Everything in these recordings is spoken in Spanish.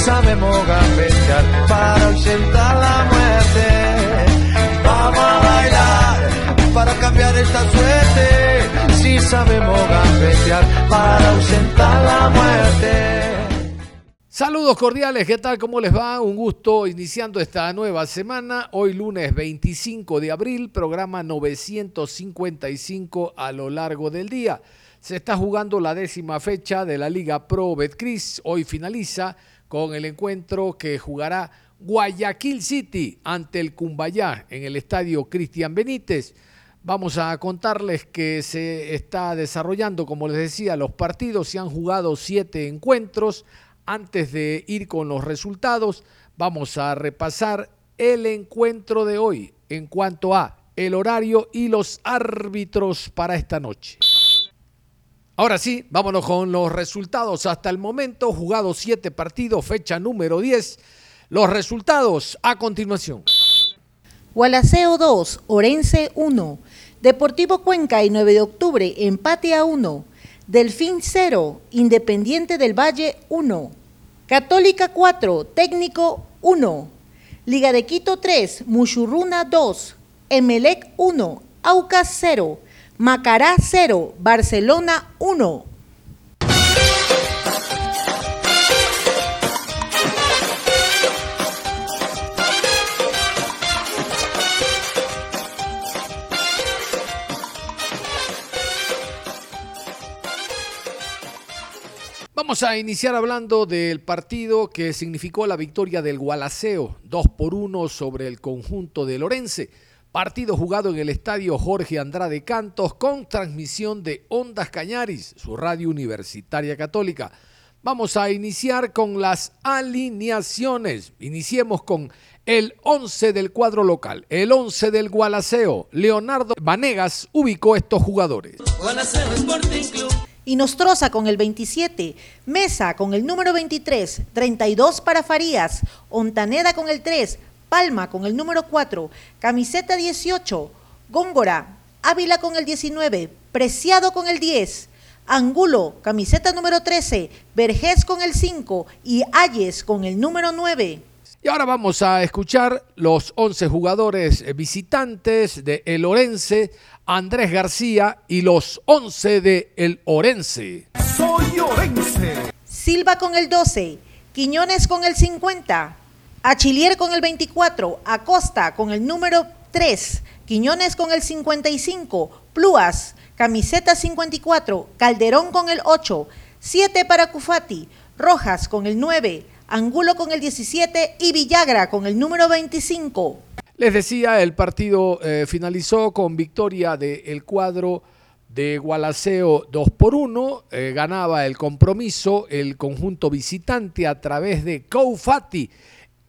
Sabemos gambetear para ausentar la muerte. Vamos a bailar para cambiar esta suerte. Si sabemos gambetear para ausentar la muerte. Saludos cordiales, ¿qué tal? ¿Cómo les va? Un gusto iniciando esta nueva semana. Hoy lunes 25 de abril, programa 955 a lo largo del día. Se está jugando la décima fecha de la Liga Pro Betcris. Hoy finaliza con el encuentro que jugará Guayaquil City ante el Cumbayá en el estadio Cristian Benítez. Vamos a contarles que se está desarrollando, como les decía, los partidos. Se han jugado siete encuentros. Antes de ir con los resultados, vamos a repasar el encuentro de hoy en cuanto a el horario y los árbitros para esta noche. Ahora sí, vámonos con los resultados. Hasta el momento, jugados siete partidos, fecha número 10. Los resultados a continuación. Gualaceo 2, Orense 1. Deportivo Cuenca y 9 de octubre, empate a 1. Delfín 0, Independiente del Valle 1. Católica 4, Técnico 1. Liga de Quito 3, Muchurruna 2. Emelec 1, Aucas 0. Macará 0, Barcelona 1. Vamos a iniciar hablando del partido que significó la victoria del Gualaceo, 2 por 1 sobre el conjunto de Lorense. Partido jugado en el estadio Jorge Andrade Cantos con transmisión de Ondas Cañaris, su radio universitaria católica. Vamos a iniciar con las alineaciones. Iniciemos con el 11 del cuadro local, el 11 del Gualaceo. Leonardo Vanegas ubicó estos jugadores. Y Nostroza con el 27, Mesa con el número 23, 32 para Farías, Ontaneda con el 3, Palma con el número 4, camiseta 18, Góngora, Ávila con el 19, Preciado con el 10, Angulo, camiseta número 13, Vergés con el 5 y Ayes con el número 9. Y ahora vamos a escuchar los 11 jugadores visitantes de El Orense, Andrés García y los 11 de El Orense. Soy Orense. Silva con el 12, Quiñones con el 50, Achilier con el 24, Acosta con el número 3, Quiñones con el 55, Plúas, camiseta 54, Calderón con el 8, 7 para Cufati, Rojas con el 9, Angulo con el 17 y Villagra con el número 25. Les decía, el partido eh, finalizó con victoria del cuadro de Gualaceo 2 por 1. Eh, ganaba el compromiso el conjunto visitante a través de Coufati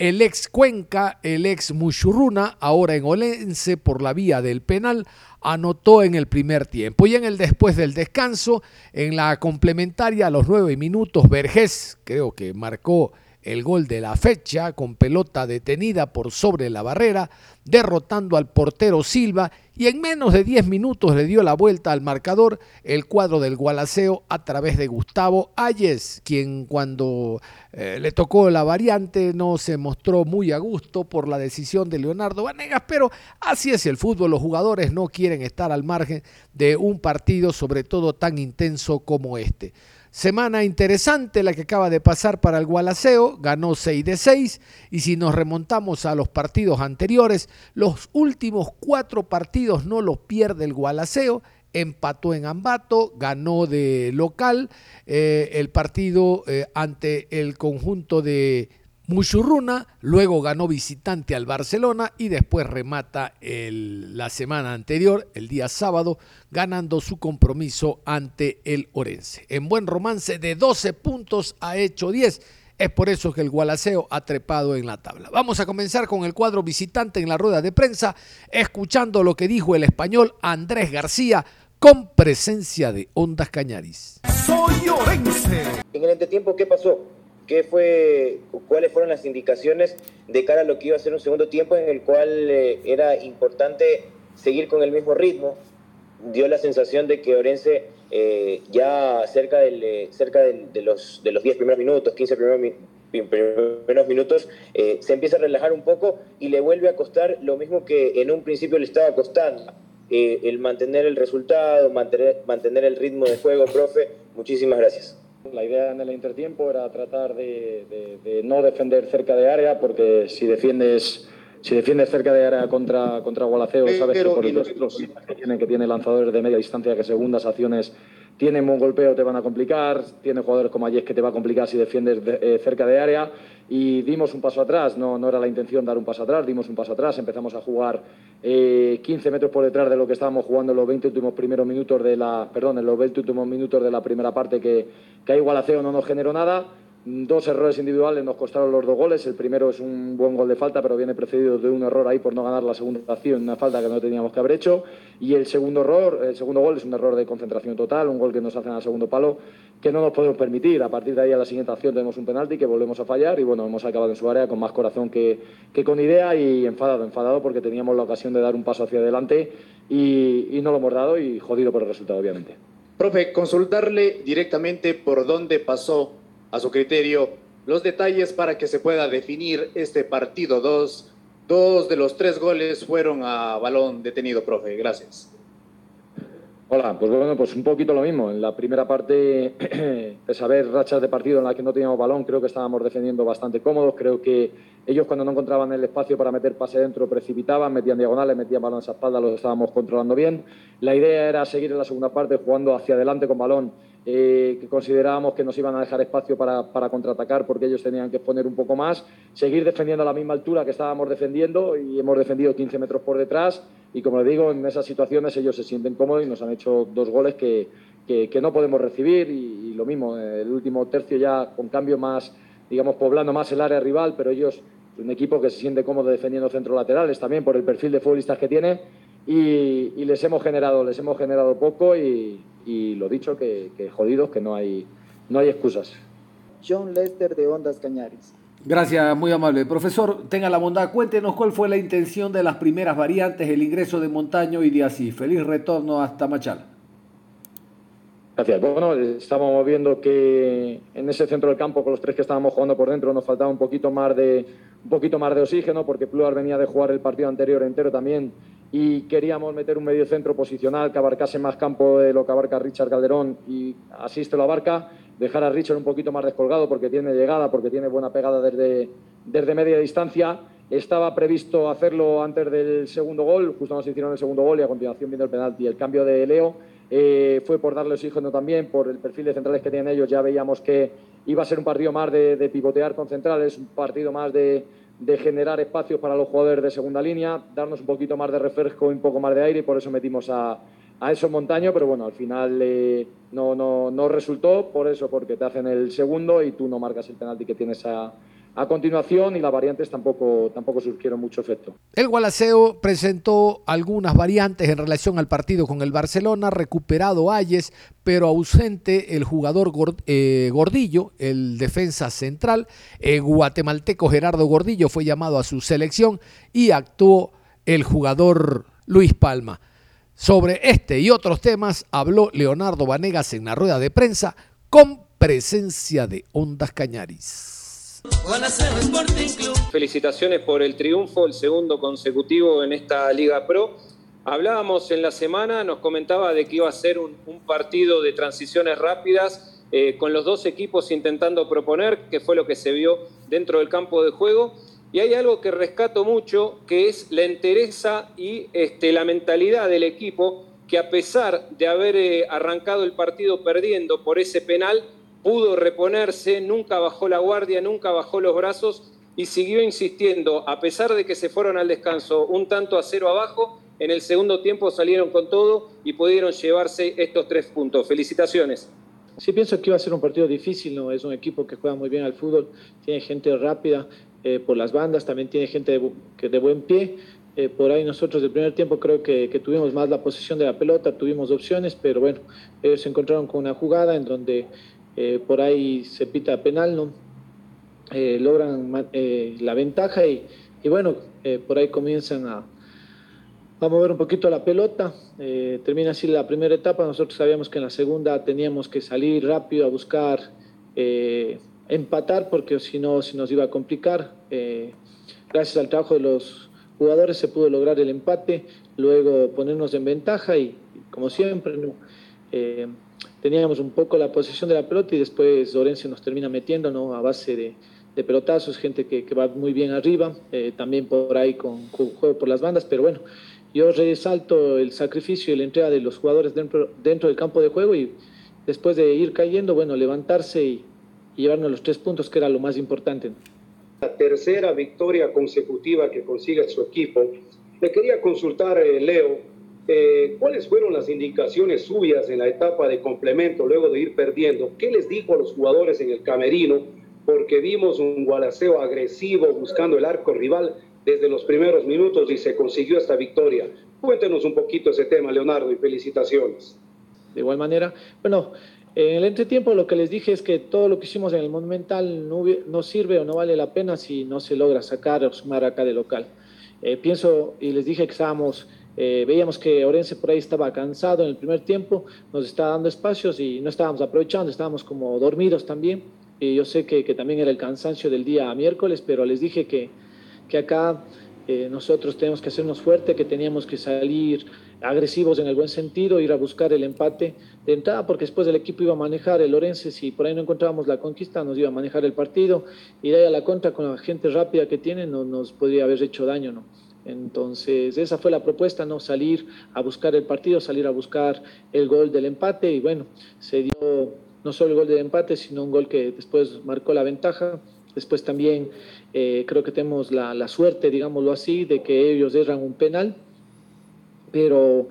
el ex Cuenca, el ex Muchurruna, ahora en Olense por la vía del penal, anotó en el primer tiempo. Y en el después del descanso, en la complementaria a los nueve minutos, Vergés creo que marcó el gol de la fecha con pelota detenida por sobre la barrera, derrotando al portero Silva y en menos de 10 minutos le dio la vuelta al marcador el cuadro del Gualaceo a través de Gustavo Ayes, quien cuando eh, le tocó la variante no se mostró muy a gusto por la decisión de Leonardo Vanegas, pero así es el fútbol, los jugadores no quieren estar al margen de un partido sobre todo tan intenso como este. Semana interesante la que acaba de pasar para el Gualaceo, ganó 6 de 6 y si nos remontamos a los partidos anteriores, los últimos cuatro partidos no los pierde el Gualaceo, empató en Ambato, ganó de local eh, el partido eh, ante el conjunto de Muchurruna, luego ganó visitante al Barcelona y después remata el, la semana anterior, el día sábado, ganando su compromiso ante el Orense. En buen romance de 12 puntos ha hecho 10. Es por eso que el Gualaceo ha trepado en la tabla. Vamos a comenzar con el cuadro visitante en la rueda de prensa, escuchando lo que dijo el español Andrés García con presencia de Ondas Cañaris. Soy Orense. En el entretiempo, ¿qué pasó? ¿Qué fue, ¿Cuáles fueron las indicaciones de cara a lo que iba a ser un segundo tiempo en el cual eh, era importante seguir con el mismo ritmo? Dio la sensación de que Orense eh, ya cerca, del, eh, cerca de, los, de los 10 primeros minutos, 15 primeros, primeros minutos, se empieza a relajar un poco y le vuelve a costar lo mismo que en un principio le estaba costando. el mantener el resultado, mantener, mantener el ritmo de juego, profe. Muchísimas gracias. La idea en el intertiempo era tratar de, no defender cerca de área, porque si defiendes, si defiendes cerca de área contra, contra Gualaceo, sabes que por los, que tiene, que tiene lanzadores de media distancia que segundas acciones tienen un golpeo, te van a complicar, tiene jugadores como Ayes que te va a complicar si defiendes eh, cerca de área y dimos un paso atrás, no, no era la intención dar un paso atrás, dimos un paso atrás, empezamos a jugar 15 eh, metros por detrás de lo que estábamos jugando en los 20 últimos primeros minutos de la, perdón, en los 20 últimos minutos de la primera parte que, que a igualaceo no nos generó nada Dos errores individuales nos costaron los dos goles. El primero es un buen gol de falta, pero viene precedido de un error ahí por no ganar la segunda acción, una falta que no teníamos que haber hecho. Y el segundo error, el segundo gol es un error de concentración total, un gol que nos hacen al segundo palo, que no nos podemos permitir. A partir de ahí a la siguiente acción tenemos un penalti que volvemos a fallar y bueno, hemos acabado en su área con más corazón que, que con idea y enfadado, enfadado porque teníamos la ocasión de dar un paso hacia adelante y, y no lo hemos dado y jodido por el resultado, obviamente. Profe, consultarle directamente por dónde pasó a su criterio los detalles para que se pueda definir este partido. Dos, dos de los tres goles fueron a balón detenido, profe. Gracias. Hola, pues bueno, pues un poquito lo mismo. En la primera parte, de saber rachas de partido en las que no teníamos balón, creo que estábamos defendiendo bastante cómodos. Creo que ellos cuando no encontraban el espacio para meter pase dentro precipitaban, metían diagonales, metían balón a esa espalda, los estábamos controlando bien. La idea era seguir en la segunda parte jugando hacia adelante con balón eh, que considerábamos que nos iban a dejar espacio para, para, contraatacar porque ellos tenían que poner un poco más, seguir defendiendo a la misma altura que estábamos defendiendo y hemos defendido 15 metros por detrás y como les digo, en esas situaciones ellos se sienten cómodos y nos han hecho dos goles que, que, no podemos recibir y, lo mismo, el último tercio ya con cambio más, digamos, poblando más el área rival, pero ellos, un equipo que se siente cómodo defendiendo centros laterales también por el perfil de futbolistas que tiene y, y les hemos generado, les hemos generado poco y, y lo dicho, que, que, jodidos, que no hay, no hay excusas. John Lester de Ondas Cañaris. Gracias, muy amable. Profesor, tenga la bondad, cuéntenos cuál fue la intención de las primeras variantes, el ingreso de Montaño y de así. Feliz retorno hasta Machala. Gracias. Bueno, estábamos viendo que en ese centro del campo, con los tres que estábamos jugando por dentro, nos faltaba un poquito más de, un poquito más de oxígeno, porque Pluar venía de jugar el partido anterior entero también y queríamos meter un medio centro posicional que abarcase más campo de lo que abarca Richard Calderón y así lo abarca, dejar a Richard un poquito más descolgado porque tiene llegada, porque tiene buena pegada desde, desde media distancia. Estaba previsto hacerlo antes del segundo gol, justo nos hicieron el segundo gol y a continuación viendo el penalti. El cambio de Leo eh, fue por darle oxígeno también, por el perfil de centrales que tienen ellos. Ya veíamos que iba a ser un partido más de pivotear con centrales, un partido más de, de generar espacios para los jugadores de segunda línea, darnos un poquito más de refresco y un poco más de aire y por eso metimos a, a eso Montaño, pero bueno, al final eh, no, no, no, resultó, por eso, porque te hacen el segundo y tú no marcas el penalti que tienes a, a continuación y las variantes tampoco, tampoco surgieron mucho efecto. El Gualaceo presentó algunas variantes en relación al partido con el Barcelona, recuperado Ayes, pero ausente el jugador eh, Gordillo, el defensa central. El guatemalteco Gerardo Gordillo fue llamado a su selección y actuó el jugador Luis Palma. Sobre este y otros temas habló Leonardo Vanegas en la rueda de prensa con presencia de Ondas Cañaris. Felicitaciones por el triunfo, el segundo consecutivo en esta Liga Pro. Hablábamos en la semana, nos comentaba de que iba a ser un, partido de transiciones rápidas, eh, con los dos equipos intentando proponer, que fue lo que se vio dentro del campo de juego. Y hay algo que rescato mucho, que es la entereza y este, la mentalidad del equipo, que a pesar de haber eh, arrancado el partido perdiendo por ese penal, pudo reponerse, nunca bajó la guardia, nunca bajó los brazos y siguió insistiendo, a pesar de que se fueron al descanso un tanto a cero abajo, en el segundo tiempo salieron con todo y pudieron llevarse estos tres puntos. Felicitaciones. Sí, pienso que iba a ser un partido difícil, ¿no? Es un equipo que juega muy bien al fútbol, tiene gente rápida eh, por las bandas, también tiene gente de, que de buen pie. Eh, por ahí nosotros del primer tiempo creo que, tuvimos más la posición de la pelota, tuvimos opciones, pero bueno, ellos se encontraron con una jugada en donde eh, por ahí se pita penal, ¿no? logran la ventaja y, y bueno, por ahí comienzan a, a ver un poquito la pelota. Eh, termina así la primera etapa. Nosotros sabíamos que en la segunda teníamos que salir rápido a buscar eh, empatar porque si no se nos iba a complicar. Eh, gracias al trabajo de los jugadores se pudo lograr el empate, luego ponernos en ventaja y, como siempre teníamos un poco la posición de la pelota y después Lorenzo nos termina metiendo ¿no? a base de, de pelotazos, gente que, que, va muy bien arriba, también por ahí con, con, juego por las bandas, pero bueno, yo resalto el sacrificio y la entrega de los jugadores dentro, dentro del campo de juego y después de ir cayendo, bueno, levantarse y, llevarnos los tres puntos, que era lo más importante. La tercera victoria consecutiva que consigue su equipo. Le quería consultar, eh, Leo, eh, ¿cuáles fueron las indicaciones suyas en la etapa de complemento luego de ir perdiendo? ¿Qué les dijo a los jugadores en el camerino? Porque vimos un gualaceo agresivo buscando el arco rival desde los primeros minutos y se consiguió esta victoria. Cuéntenos un poquito ese tema, Leonardo, y felicitaciones. De igual manera, bueno, en el entretiempo lo que les dije es que todo lo que hicimos en el Monumental no, sirve o no vale la pena si no se logra sacar o sumar acá de local. Eh, pienso y les dije que estábamos, eh, veíamos que Orense por ahí estaba cansado en el primer tiempo, nos estaba dando espacios y no estábamos aprovechando, estábamos como dormidos también. Y yo sé que, que también era el cansancio del día miércoles, pero les dije que, que acá eh, nosotros tenemos que hacernos fuerte, que teníamos que salir agresivos en el buen sentido, ir a buscar el empate de entrada, porque después el equipo iba a manejar el Orense, si por ahí no encontrábamos la conquista, nos iba a manejar el partido, y de ahí a la contra con la gente rápida que tiene, no nos podría haber hecho daño, ¿no? Entonces, esa fue la propuesta, ¿no? Salir a buscar el partido, salir a buscar el gol del empate, y bueno, se dio no solo el gol del empate, sino un gol que después marcó la ventaja. Después también eh, creo que tenemos la, suerte, digámoslo así, de que ellos erran un penal, pero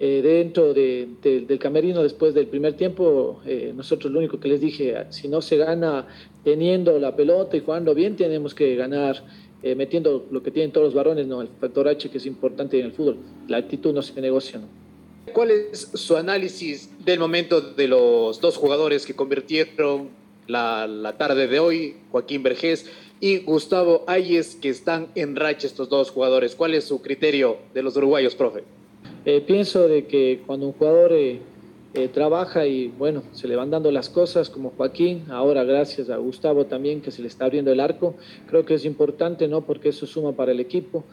eh, dentro del camerino después del primer tiempo, eh, nosotros lo único que les dije, si no se gana teniendo la pelota y jugando bien, tenemos que ganar metiendo lo que tienen todos los varones, ¿no? el factor H que es importante en el fútbol, la actitud no se negocia. ¿Cuál es su análisis del momento de los dos jugadores que convirtieron la, la tarde de hoy, Joaquín Vergés y Gustavo Ayes, que están en racha estos dos jugadores. ¿Cuál es su criterio de los uruguayos, profe? Eh, pienso de que cuando un jugador eh, eh, trabaja y bueno, se le van dando las cosas como Joaquín, ahora gracias a Gustavo también que se le está abriendo el arco, creo que es importante, ¿no? Porque eso suma para el equipo.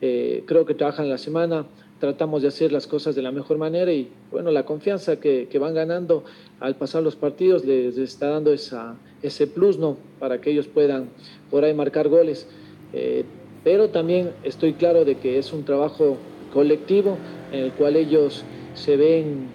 creo que trabajan la semana, tratamos de hacer las cosas de la mejor manera y bueno, la confianza que, que van ganando al pasar los partidos les, está dando esa, ese plus, ¿no? Para que ellos puedan por ahí marcar goles. Eh, pero también estoy claro de que es un trabajo colectivo en el cual ellos se ven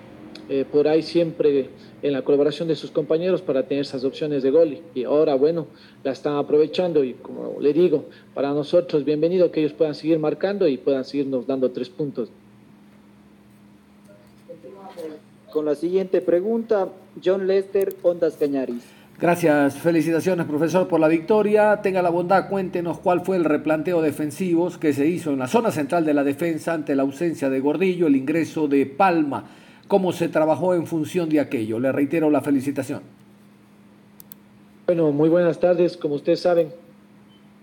eh, por ahí siempre en la colaboración de sus compañeros para tener esas opciones de gol y ahora bueno la están aprovechando y como le digo para nosotros bienvenido que ellos puedan seguir marcando y puedan seguirnos dando tres puntos con la siguiente pregunta, John Lester, Ondas Cañaris. Gracias, felicitaciones profesor por la victoria. Tenga la bondad, cuéntenos cuál fue el replanteo defensivo que se hizo en la zona central de la defensa ante la ausencia de Gordillo, el ingreso de Palma. ¿Cómo se trabajó en función de aquello? Le reitero la felicitación. Bueno, muy buenas tardes. Como ustedes saben,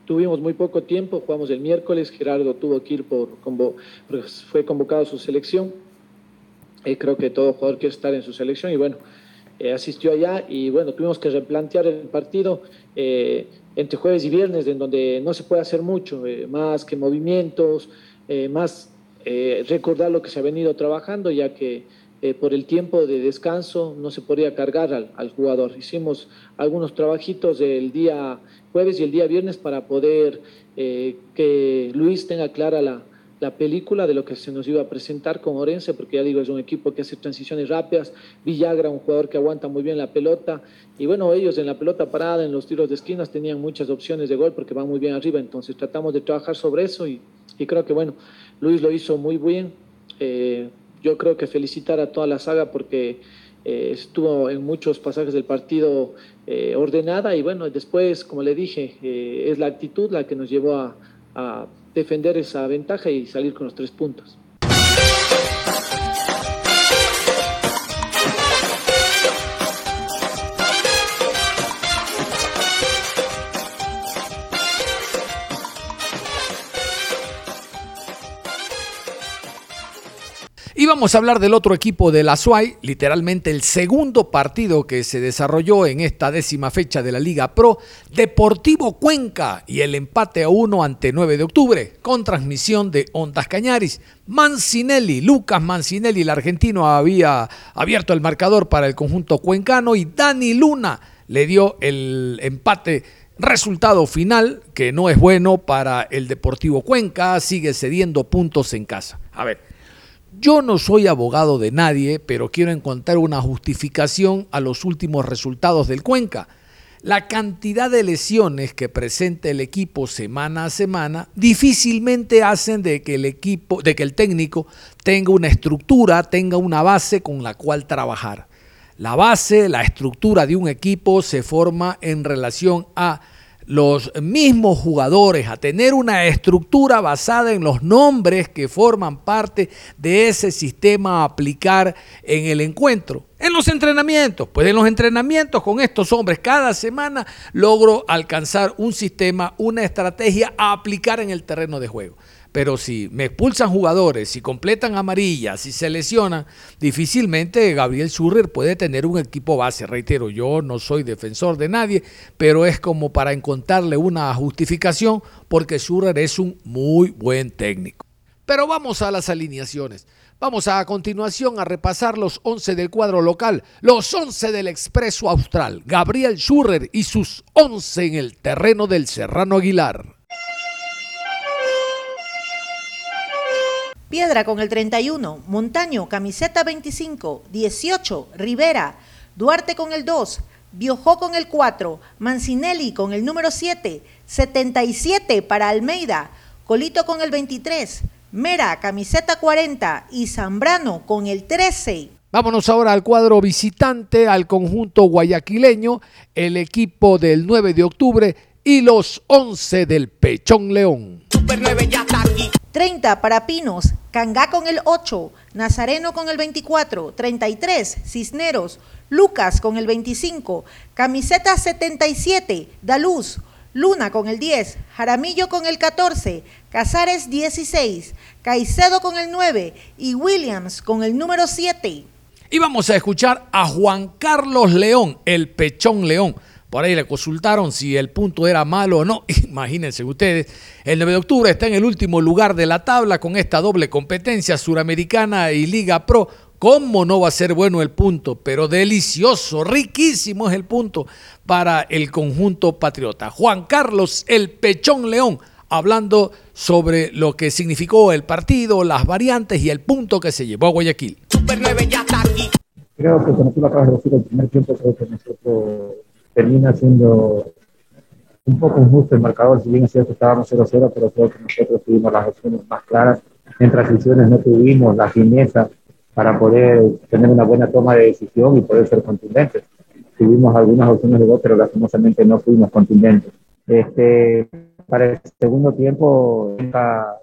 tuvimos muy poco tiempo, jugamos el miércoles, Gerardo tuvo que ir por, fue convocado a su selección eh, creo que todo jugador quiere estar en su selección y bueno, eh, asistió allá y bueno, tuvimos que replantear el partido eh, entre jueves y viernes, en donde no se puede hacer mucho, más que movimientos, más recordar lo que se ha venido trabajando, ya que por el tiempo de descanso no se podía cargar al, al, jugador. Hicimos algunos trabajitos el día jueves y el día viernes para poder que Luis tenga clara la, la película de lo que se nos iba a presentar con Orense, porque ya digo, es un equipo que hace transiciones rápidas, Villagra, un jugador que aguanta muy bien la pelota, y bueno, ellos en la pelota parada, en los tiros de esquinas, tenían muchas opciones de gol porque van muy bien arriba, entonces tratamos de trabajar sobre eso y, creo que bueno, Luis lo hizo muy bien. Eh, yo creo que felicitar a toda la saga porque eh, estuvo en muchos pasajes del partido eh, ordenada y bueno, después, como le dije, es la actitud la que nos llevó a defender esa ventaja y salir con los tres puntos. Vamos a hablar del otro equipo de la SUAY, literalmente el segundo partido que se desarrolló en esta décima fecha de la Liga Pro, Deportivo Cuenca y el empate a uno ante 9 de octubre, con transmisión de Ondas Cañaris. Mancinelli, Lucas Mancinelli, el argentino, había abierto el marcador para el conjunto cuencano y Dani Luna le dio el empate Resultado final que no es bueno para el Deportivo Cuenca, sigue cediendo puntos en casa. A ver, yo no soy abogado de nadie, pero quiero encontrar una justificación a los últimos resultados del Cuenca. La cantidad de lesiones que presenta el equipo semana a semana difícilmente hacen de que el equipo, de que el técnico tenga una estructura, tenga una base con la cual trabajar. La base, la estructura de un equipo se forma en relación a los mismos jugadores a tener una estructura basada en los nombres que forman parte de ese sistema a aplicar en el encuentro. En los entrenamientos, pues en los entrenamientos con estos hombres cada semana logro alcanzar un sistema, una estrategia a aplicar en el terreno de juego. Pero si me expulsan jugadores, si completan amarillas, si se lesionan, difícilmente Gabriel Schurrer puede tener un equipo base. Reitero, yo no soy defensor de nadie, pero es como para encontrarle una justificación porque Schurrer es un muy buen técnico. Pero vamos a las alineaciones. Vamos a, a continuación a repasar los 11 del cuadro local, los 11 del Expreso Austral, Gabriel Schurrer y sus 11 en el terreno del Serrano Aguilar. Piedra con el 31, Montaño, camiseta 25, 18, Rivera, Duarte con el 2, Biojó con el 4, Mancinelli con el número 7, 77 para Almeida, Colito con el 23, Mera, camiseta 40 y Zambrano con el 13. Vámonos ahora al cuadro visitante, al conjunto guayaquileño, el equipo del 9 de octubre y los 11 del Pechón León. Super 9 ya está aquí. 30 para Pinos, Cangá con el 8, Nazareno con el 24, 33, Cisneros, Lucas con el 25, Camiseta 77, Daluz, Luna con el 10, Jaramillo con el 14, Casares 16, Caicedo con el 9 y Williams con el número 7. Y vamos a escuchar a Juan Carlos León, el Pechón León por ahí le consultaron si el punto era malo o no. Imagínense ustedes, el 9 de octubre está en el último lugar de la tabla con esta doble competencia suramericana y Liga Pro. ¿Cómo no va a ser bueno el punto? Pero delicioso, riquísimo es el punto para el conjunto patriota. Juan Carlos El Pechón León, hablando sobre lo que significó el partido, las variantes y el punto que se llevó a Guayaquil. Super 9 ya está aquí. Creo que como tú lo acabas de decir, el primer tiempo creo que nosotros termina siendo un poco injusto el marcador, si bien es cierto estábamos 0-0, pero creo que nosotros tuvimos las opciones más claras. En transiciones no tuvimos la fineza para poder tener una buena toma de decisión y poder ser contundentes. Tuvimos algunas opciones de gol, pero lastimosamente no fuimos contundentes. Este, para el segundo tiempo,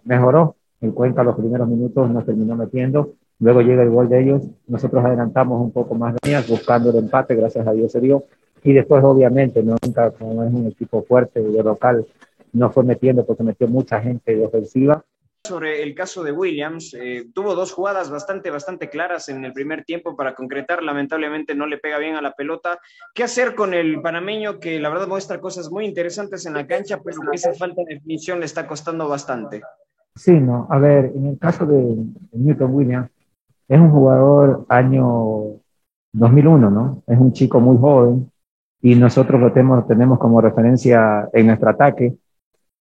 mejoró. En Cuenca los primeros minutos nos terminó metiendo. Luego llega el gol de ellos. Nosotros adelantamos un poco más de días buscando el empate. Gracias a Dios se dio. Y después, obviamente, nunca, como es un equipo fuerte de local, no fue metiendo porque metió mucha gente de ofensiva. Sobre el caso de Williams, eh, tuvo dos jugadas bastante, bastante claras en el primer tiempo para concretar. Lamentablemente no le pega bien a la pelota. ¿Qué hacer con el panameño que la verdad muestra cosas muy interesantes en la cancha, pero que esa falta de definición le está costando bastante? Sí, no. A ver, en el caso de Newton Williams, es un jugador año 2001, ¿no? Es un chico muy joven, y nosotros lo tenemos, tenemos como referencia en nuestro ataque.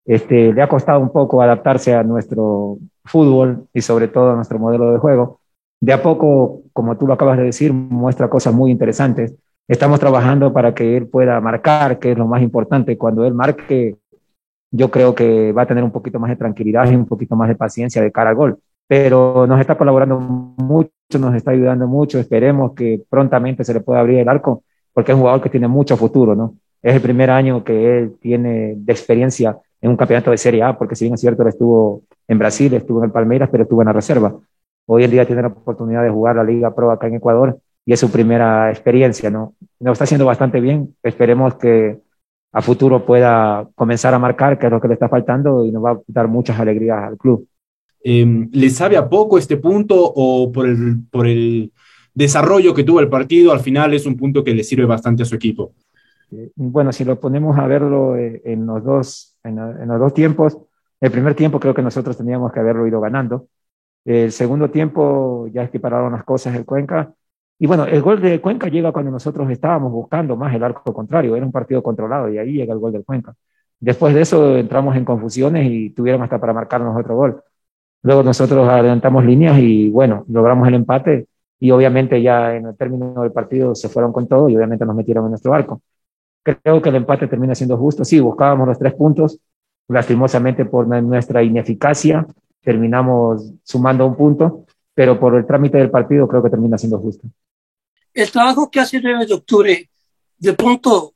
este, le ha costado un poco adaptarse a nuestro fútbol y sobre todo a nuestro modelo de juego. De a poco, como tú lo acabas de decir, muestra cosas muy interesantes. Estamos trabajando para que él pueda marcar, que es lo más importante. Cuando él marque, yo creo que va a tener un poquito más de tranquilidad y un poquito más de paciencia de cara al gol. Pero nos está colaborando mucho, nos está ayudando mucho. Esperemos que prontamente se le pueda abrir el arco, porque es un jugador que tiene mucho futuro, ¿no? Es el primer año que él tiene de experiencia en un campeonato de Serie A, porque si bien es cierto, él estuvo en Brasil, estuvo en el Palmeiras, pero estuvo en la reserva. Hoy en día tiene la oportunidad de jugar la Liga Pro acá en Ecuador y es su primera experiencia, ¿no? Lo está haciendo bastante bien. Esperemos que a futuro pueda comenzar a marcar, que es lo que le está faltando y nos va a dar muchas alegrías al club. Eh, ¿Le sabe a poco este punto o por el, por el desarrollo que tuvo el partido, al final es un punto que le sirve bastante a su equipo? Eh, bueno, si lo ponemos a verlo eh, en los dos, en, los dos tiempos, el primer tiempo creo que nosotros teníamos que haberlo ido ganando. El segundo tiempo ya es que pararon las cosas el Cuenca. Y bueno, el gol de Cuenca llega cuando nosotros estábamos buscando más el arco contrario. Era un partido controlado y ahí llega el gol del Cuenca. Después de eso entramos en confusiones y tuvieron hasta para marcarnos otro gol. Luego nosotros adelantamos líneas y bueno, logramos el empate y obviamente ya en el término del partido se fueron con todo y obviamente nos metieron en nuestro arco. Creo que el empate termina siendo justo. Sí, buscábamos los tres puntos, lastimosamente por nuestra ineficacia terminamos sumando un punto, pero por el trámite del partido creo que termina siendo justo. El trabajo que hace el 9 de octubre, de pronto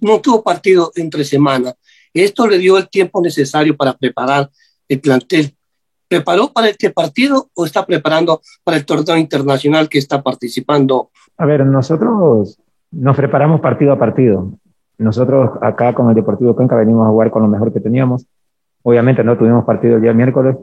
no tuvo partido entre semana. Esto le dio el tiempo necesario para preparar el plantel. ¿Preparó para este partido o está preparando para el torneo internacional que está participando? A ver, nosotros nos preparamos partido a partido. Nosotros acá con el Deportivo Cuenca venimos a jugar con lo mejor que teníamos. Obviamente no tuvimos partido el día miércoles,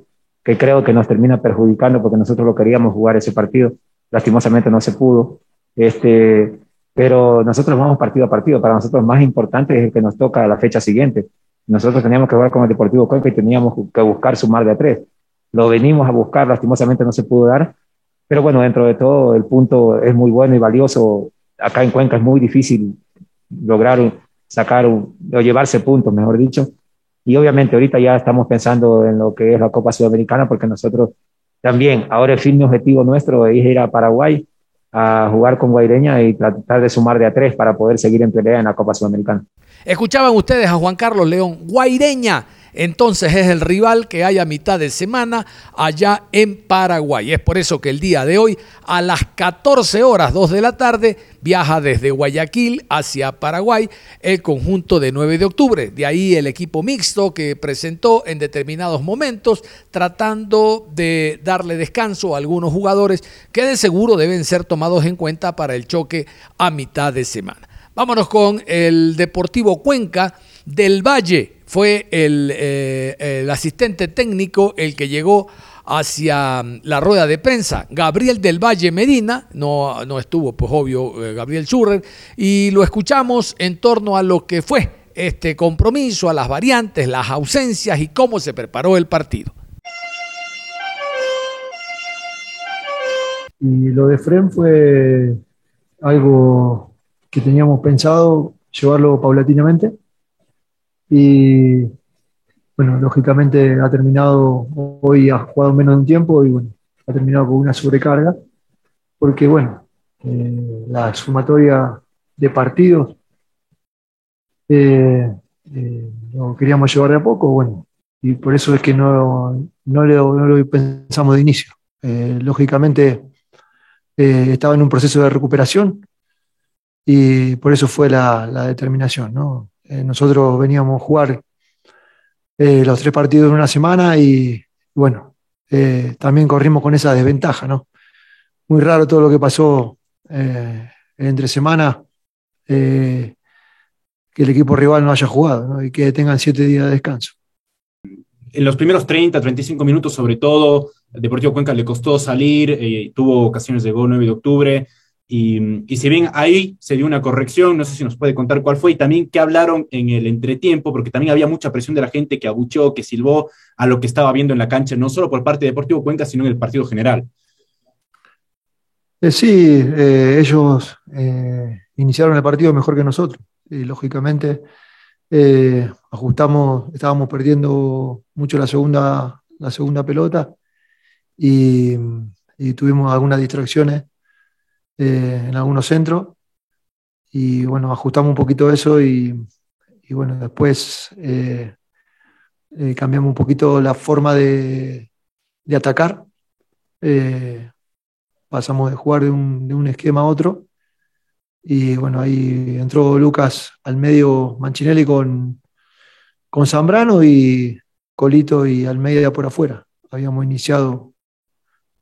que creo que nos termina perjudicando porque nosotros lo queríamos jugar ese partido. Lastimosamente no se pudo. Este, pero nosotros vamos partido a partido. Para nosotros más importante es el que nos toca la fecha siguiente. Nosotros teníamos que jugar con el Deportivo Cuenca y teníamos que buscar sumar de a tres. Lo venimos a buscar, lastimosamente no se pudo dar. Pero bueno, dentro de todo el punto es muy bueno y valioso. Acá en Cuenca es muy difícil lograr sacar o llevarse puntos, mejor dicho. Y obviamente ahorita ya estamos pensando en lo que es la Copa Sudamericana porque nosotros también, ahora el fin de objetivo nuestro es ir a Paraguay a jugar con Guaireña y tratar de sumar de a tres para poder seguir en pelea en la Copa Sudamericana. Escuchaban ustedes a Juan Carlos León, Guaireña entonces es el rival que hay a mitad de semana allá en Paraguay. Es por eso que el día de hoy, a las 14 horas 2 de la tarde, viaja desde Guayaquil hacia Paraguay el conjunto de 9 de octubre. De ahí el equipo mixto que presentó en determinados momentos, tratando de darle descanso a algunos jugadores que de seguro deben ser tomados en cuenta para el choque a mitad de semana. Vámonos con el Deportivo Cuenca del Valle fue eh, el, asistente técnico el que llegó hacia mm, la rueda de prensa. Gabriel del Valle Medina, no, no estuvo, pues obvio, eh, Gabriel Schurrer, y lo escuchamos en torno a lo que fue este compromiso, a las variantes, las ausencias y cómo se preparó el partido. Y lo de Fren fue algo que teníamos pensado llevarlo paulatinamente y bueno, lógicamente ha terminado, hoy ha jugado menos de un tiempo y bueno, ha terminado con una sobrecarga, porque bueno, eh, la sumatoria de partidos eh, eh, lo queríamos llevar de a poco, bueno, y por eso es que no, no, lo, pensamos de inicio. lógicamente estaba en un proceso de recuperación y por eso fue la, la determinación, ¿no? Eh, nosotros veníamos a jugar eh, los tres partidos en una semana y bueno, eh, también corrimos con esa desventaja, ¿no? Muy raro todo lo que pasó entre semana, que el equipo rival no haya jugado y que tengan siete días de descanso. En los primeros 30, 35 minutos sobre todo, Deportivo Cuenca le costó salir, tuvo ocasiones de gol 9 de octubre, y, si bien ahí se dio una corrección, no sé si nos puede contar cuál fue y también qué hablaron en el entretiempo, porque también había mucha presión de la gente que abucheó, que silbó a lo que estaba viendo en la cancha, no solo por parte de Deportivo Cuenca, sino en el partido general. Eh, sí, eh, ellos eh, iniciaron el partido mejor que nosotros y lógicamente ajustamos, estábamos perdiendo mucho la segunda, la segunda pelota y, tuvimos algunas distracciones eh, en algunos centros y bueno, ajustamos un poquito eso y, bueno, después eh, cambiamos un poquito la forma de, de atacar. pasamos de jugar de un, de un esquema a otro y bueno, ahí entró Lucas al medio Manchinelli con, con Zambrano y Colito y Almeida por afuera. Habíamos iniciado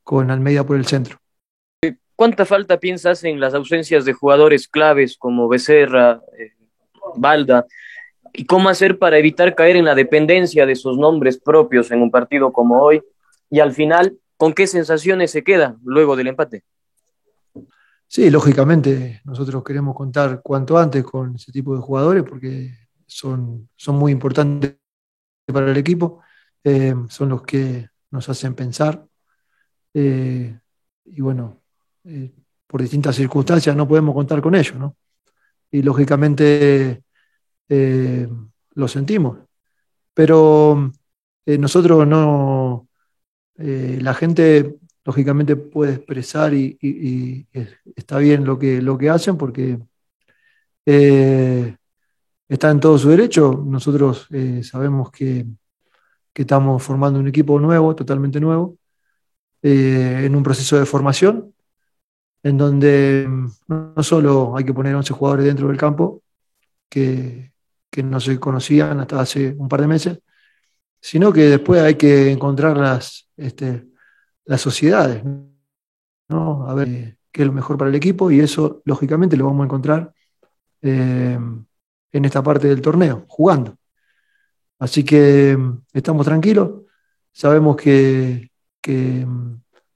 con Almeida por el centro. ¿Cuánta falta piensas en las ausencias de jugadores claves como Becerra, eh? ¿Y cómo hacer para evitar caer en la dependencia de sus nombres propios en un partido como hoy? Y al final, ¿con qué sensaciones se queda luego del empate? Sí, lógicamente nosotros queremos contar cuanto antes con ese tipo de jugadores porque son, son muy importantes para el equipo, eh, son los que nos hacen pensar eh, y bueno, eh, por distintas circunstancias no podemos contar con ellos, ¿no? Y lógicamente lo sentimos, pero nosotros no, la gente lógicamente puede expresar y, está bien lo que, lo que hacen porque eh, está en todo su derecho. Nosotros eh, sabemos que, estamos formando un equipo nuevo, totalmente nuevo, eh, en un proceso de formación, en donde no solo hay que poner 11 jugadores dentro del campo, que, no se conocían hasta hace un par de meses, sino que después hay que encontrar las, este, las sociedades, ¿no? A ver qué es lo mejor para el equipo y eso, lógicamente, lo vamos a encontrar eh, en esta parte del torneo, jugando. Así que mm, estamos tranquilos, sabemos que, mm,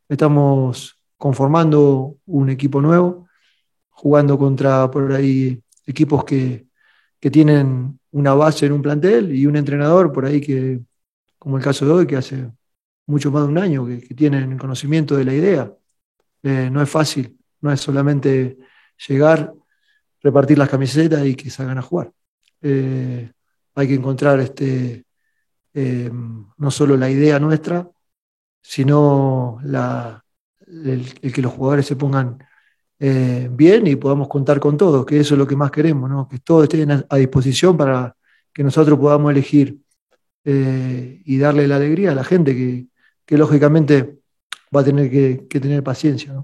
estamos conformando un equipo nuevo, jugando contra por ahí equipos que, que tienen una base en un plantel y un entrenador por ahí que, como el caso de hoy, que hace mucho más de un año que, tienen conocimiento de la idea. Eh, no es fácil, no es solamente llegar, repartir las camisetas y que salgan a jugar. Eh, hay que encontrar este, eh, no solo la idea nuestra, sino el, que los jugadores se pongan bien y podamos contar con todos, que eso es lo que más queremos, que todos estén a disposición para que nosotros podamos elegir y darle la alegría a la gente que, que lógicamente va a tener que, tener paciencia.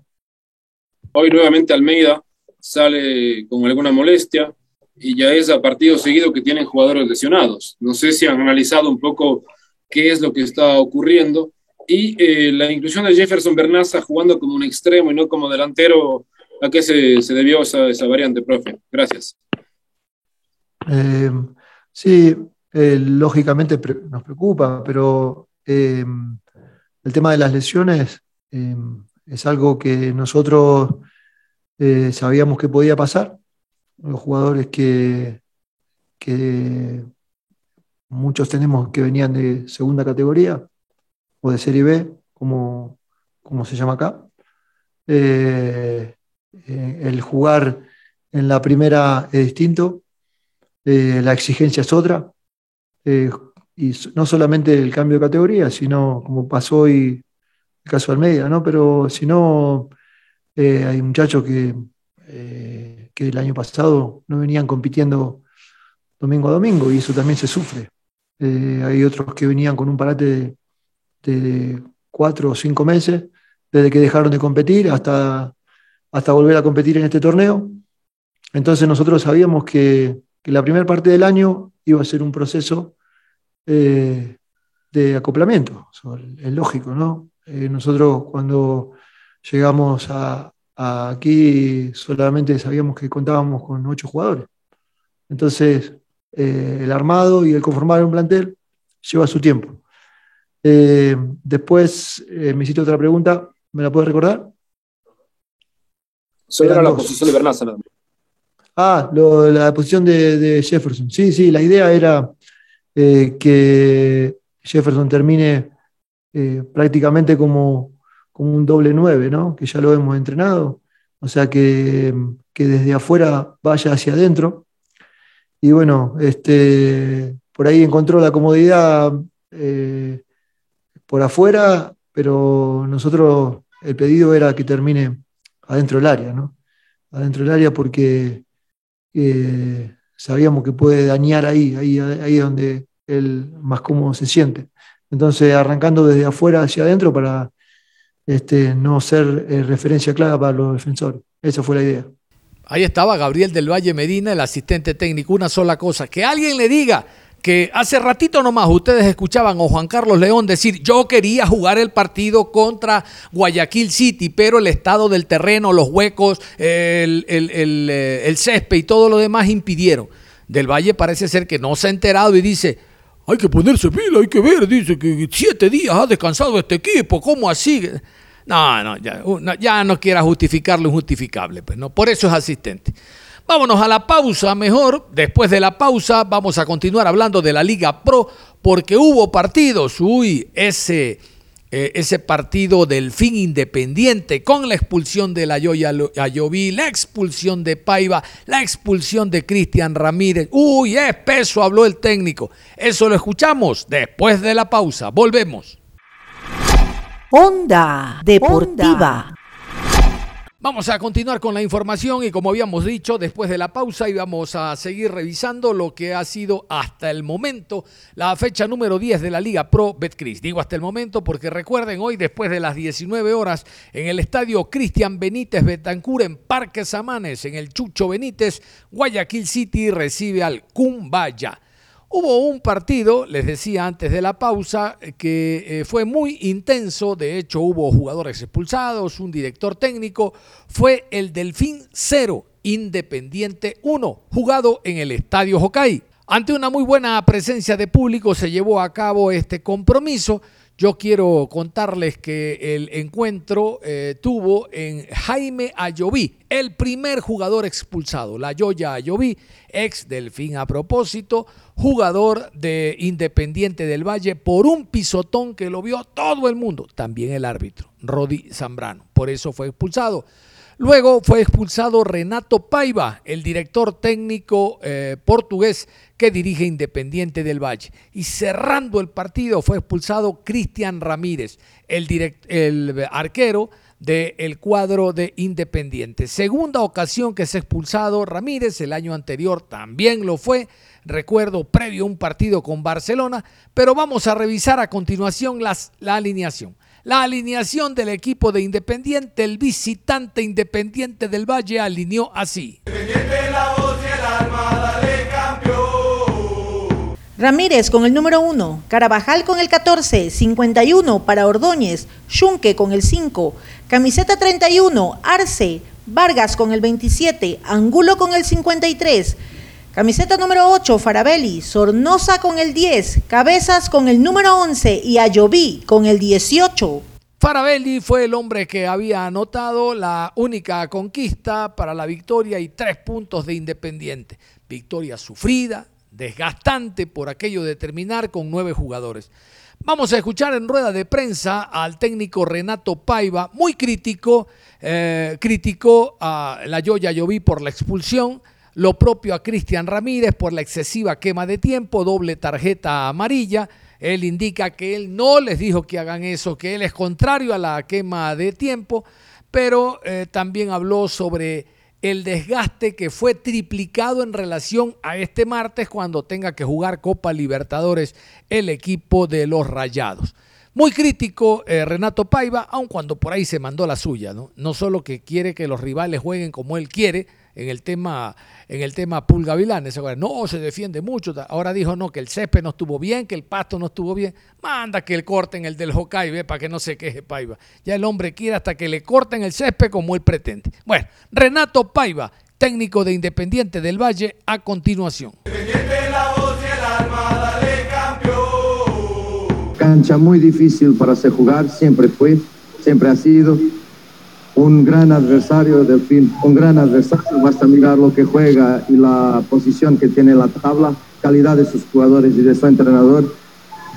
Hoy nuevamente Almeida sale con alguna molestia y ya es a partido seguido que tienen jugadores lesionados. No sé si han analizado un poco qué es lo que está ocurriendo y eh, la inclusión de Jefferson Bernaza jugando como un extremo y no como delantero, ¿a qué se, debió esa, esa, variante, profe? Gracias. Eh, sí, eh, lógicamente nos preocupa, pero el tema de las lesiones eh, es algo que nosotros eh, sabíamos que podía pasar. Los jugadores que, muchos tenemos que venían de segunda categoría o de Serie B, como, como se llama acá. Eh, el jugar en la primera es distinto, la exigencia es otra y no solamente el cambio de categoría, sino como pasó hoy el caso de Almeida, ¿no? Pero si no, eh, hay muchachos que, eh, que el año pasado no venían compitiendo domingo a domingo y eso también se sufre. Eh, hay otros que venían con un parate de, cuatro o cinco meses, desde que dejaron de competir hasta, hasta volver a competir en este torneo. Entonces nosotros sabíamos que, que la primera parte del año iba a ser un proceso eh, de acoplamiento. Es lógico, ¿no? Eh, nosotros cuando llegamos aquí solamente sabíamos que contábamos con ocho jugadores. Entonces, eh, el armado y el conformar un plantel lleva su tiempo. Después me hiciste otra pregunta, ¿me la puedes recordar? Sobre la posición de Bernaza. Ah, la posición de Jefferson. Sí, sí, la idea era eh, que Jefferson termine eh, prácticamente como, como, un doble nueve, ¿no? que ya lo hemos entrenado, o sea que, que desde afuera vaya hacia adentro y bueno, este, por ahí encontró la comodidad eh, por afuera, pero nosotros el pedido era que termine adentro del área, ¿no? Adentro del área porque eh, sabíamos que puede dañar ahí, ahí, ahí donde él más cómodo se siente. Entonces, arrancando desde afuera hacia adentro para este, no ser eh, referencia clara para los defensores. Esa fue la idea. Ahí estaba Gabriel del Valle Medina, el asistente técnico. Una sola cosa, que alguien le diga que hace ratito nomás ustedes escuchaban a Juan Carlos León decir, yo quería jugar el partido contra Guayaquil City, pero el estado del terreno, los huecos, el, eh, el césped y todo lo demás impidieron. Del Valle parece ser que no se ha enterado y dice, hay que ponerse pila, hay que ver, dice que siete días ha descansado este equipo, ¿cómo así? No, no, ya, ya no quiera justificar lo injustificable, pues no, por eso es asistente. Vámonos a la pausa, mejor. Después de la pausa vamos a continuar hablando de la Liga Pro porque hubo partidos. Uy, ese, eh, ese partido del fin independiente con la expulsión de la Yoya Ayoví, la expulsión de Paiva, la expulsión de Cristian Ramírez. Uy, es peso, habló el técnico. Eso lo escuchamos después de la pausa. Volvemos. Onda Deportiva. Vamos a continuar con la información y como habíamos dicho, después de la pausa íbamos a seguir revisando lo que ha sido hasta el momento la fecha número 10 de la Liga Pro Betcris. Digo hasta el momento porque recuerden hoy después de las 19 horas en el estadio Cristian Benítez Betancur en Parque Samanes en el Chucho Benítez, Guayaquil City recibe al Cumbaya. Hubo un partido, les decía antes de la pausa, que eh, fue muy intenso, de hecho hubo jugadores expulsados, un director técnico, fue el Delfín 0, Independiente 1, jugado en el Estadio Hokkaido. Ante una muy buena presencia de público se llevó a cabo este compromiso. Yo quiero contarles que el encuentro eh, tuvo en Jaime Ayoví, el primer jugador expulsado, la Yoya Ayoví, ex Delfín a propósito, jugador de Independiente del Valle, por un pisotón que lo vio todo el mundo, también el árbitro, Rodi Zambrano. Por eso fue expulsado. Luego fue expulsado Renato Paiva, el director técnico eh, portugués que dirige Independiente del Valle. Y cerrando el partido fue expulsado Cristian Ramírez, el, el arquero del cuadro de Independiente. Segunda ocasión que se ha expulsado Ramírez, el año anterior también lo fue, recuerdo, previo a un partido con Barcelona, pero vamos a revisar a continuación las, la alineación. La alineación del equipo de Independiente, el visitante Independiente del Valle alineó así. Ramírez con el número 1, Carabajal con el 14, 51 para Ordóñez, Schunke con el 5, camiseta 31, Arce, Vargas con el 27, Angulo con el 53, camiseta número 8, Farabelli, Sornosa con el 10, Cabezas con el número 11 y Ayoví con el 18. Farabelli fue el hombre que había anotado la única conquista para la victoria y tres puntos de Independiente. Victoria sufrida, desgastante por aquello de terminar con nueve jugadores. Vamos a escuchar en rueda de prensa al técnico Renato Paiva, muy crítico, eh, criticó a la Yoya Lloví por la expulsión, lo propio a Cristian Ramírez por la excesiva quema de tiempo, doble tarjeta amarilla. Él indica que él no les dijo que hagan eso, que él es contrario a la quema de tiempo, pero eh, también habló sobre el desgaste que fue triplicado en relación a este martes cuando tenga que jugar Copa Libertadores el equipo de los Rayados. Muy crítico eh, Renato Paiva, aun cuando por ahí se mandó la suya, ¿no? No solo que quiere que los rivales jueguen como él quiere, en el tema, en el tema Pulga Vilanes. No, se defiende mucho. Ahora dijo no, que el césped no estuvo bien, que el pasto no estuvo bien. Manda que el corten el del Hokkaido, para que no se queje Paiva. Ya el hombre quiere hasta que le corten el césped como él pretende. Bueno, Renato Paiva, técnico de Independiente del Valle, a continuación. Cancha muy difícil para se jugar, siempre fue, siempre ha sido un gran adversario del fin, un gran adversario, basta mirar lo que juega y la posición que tiene la tabla, calidad de sus jugadores y de su entrenador.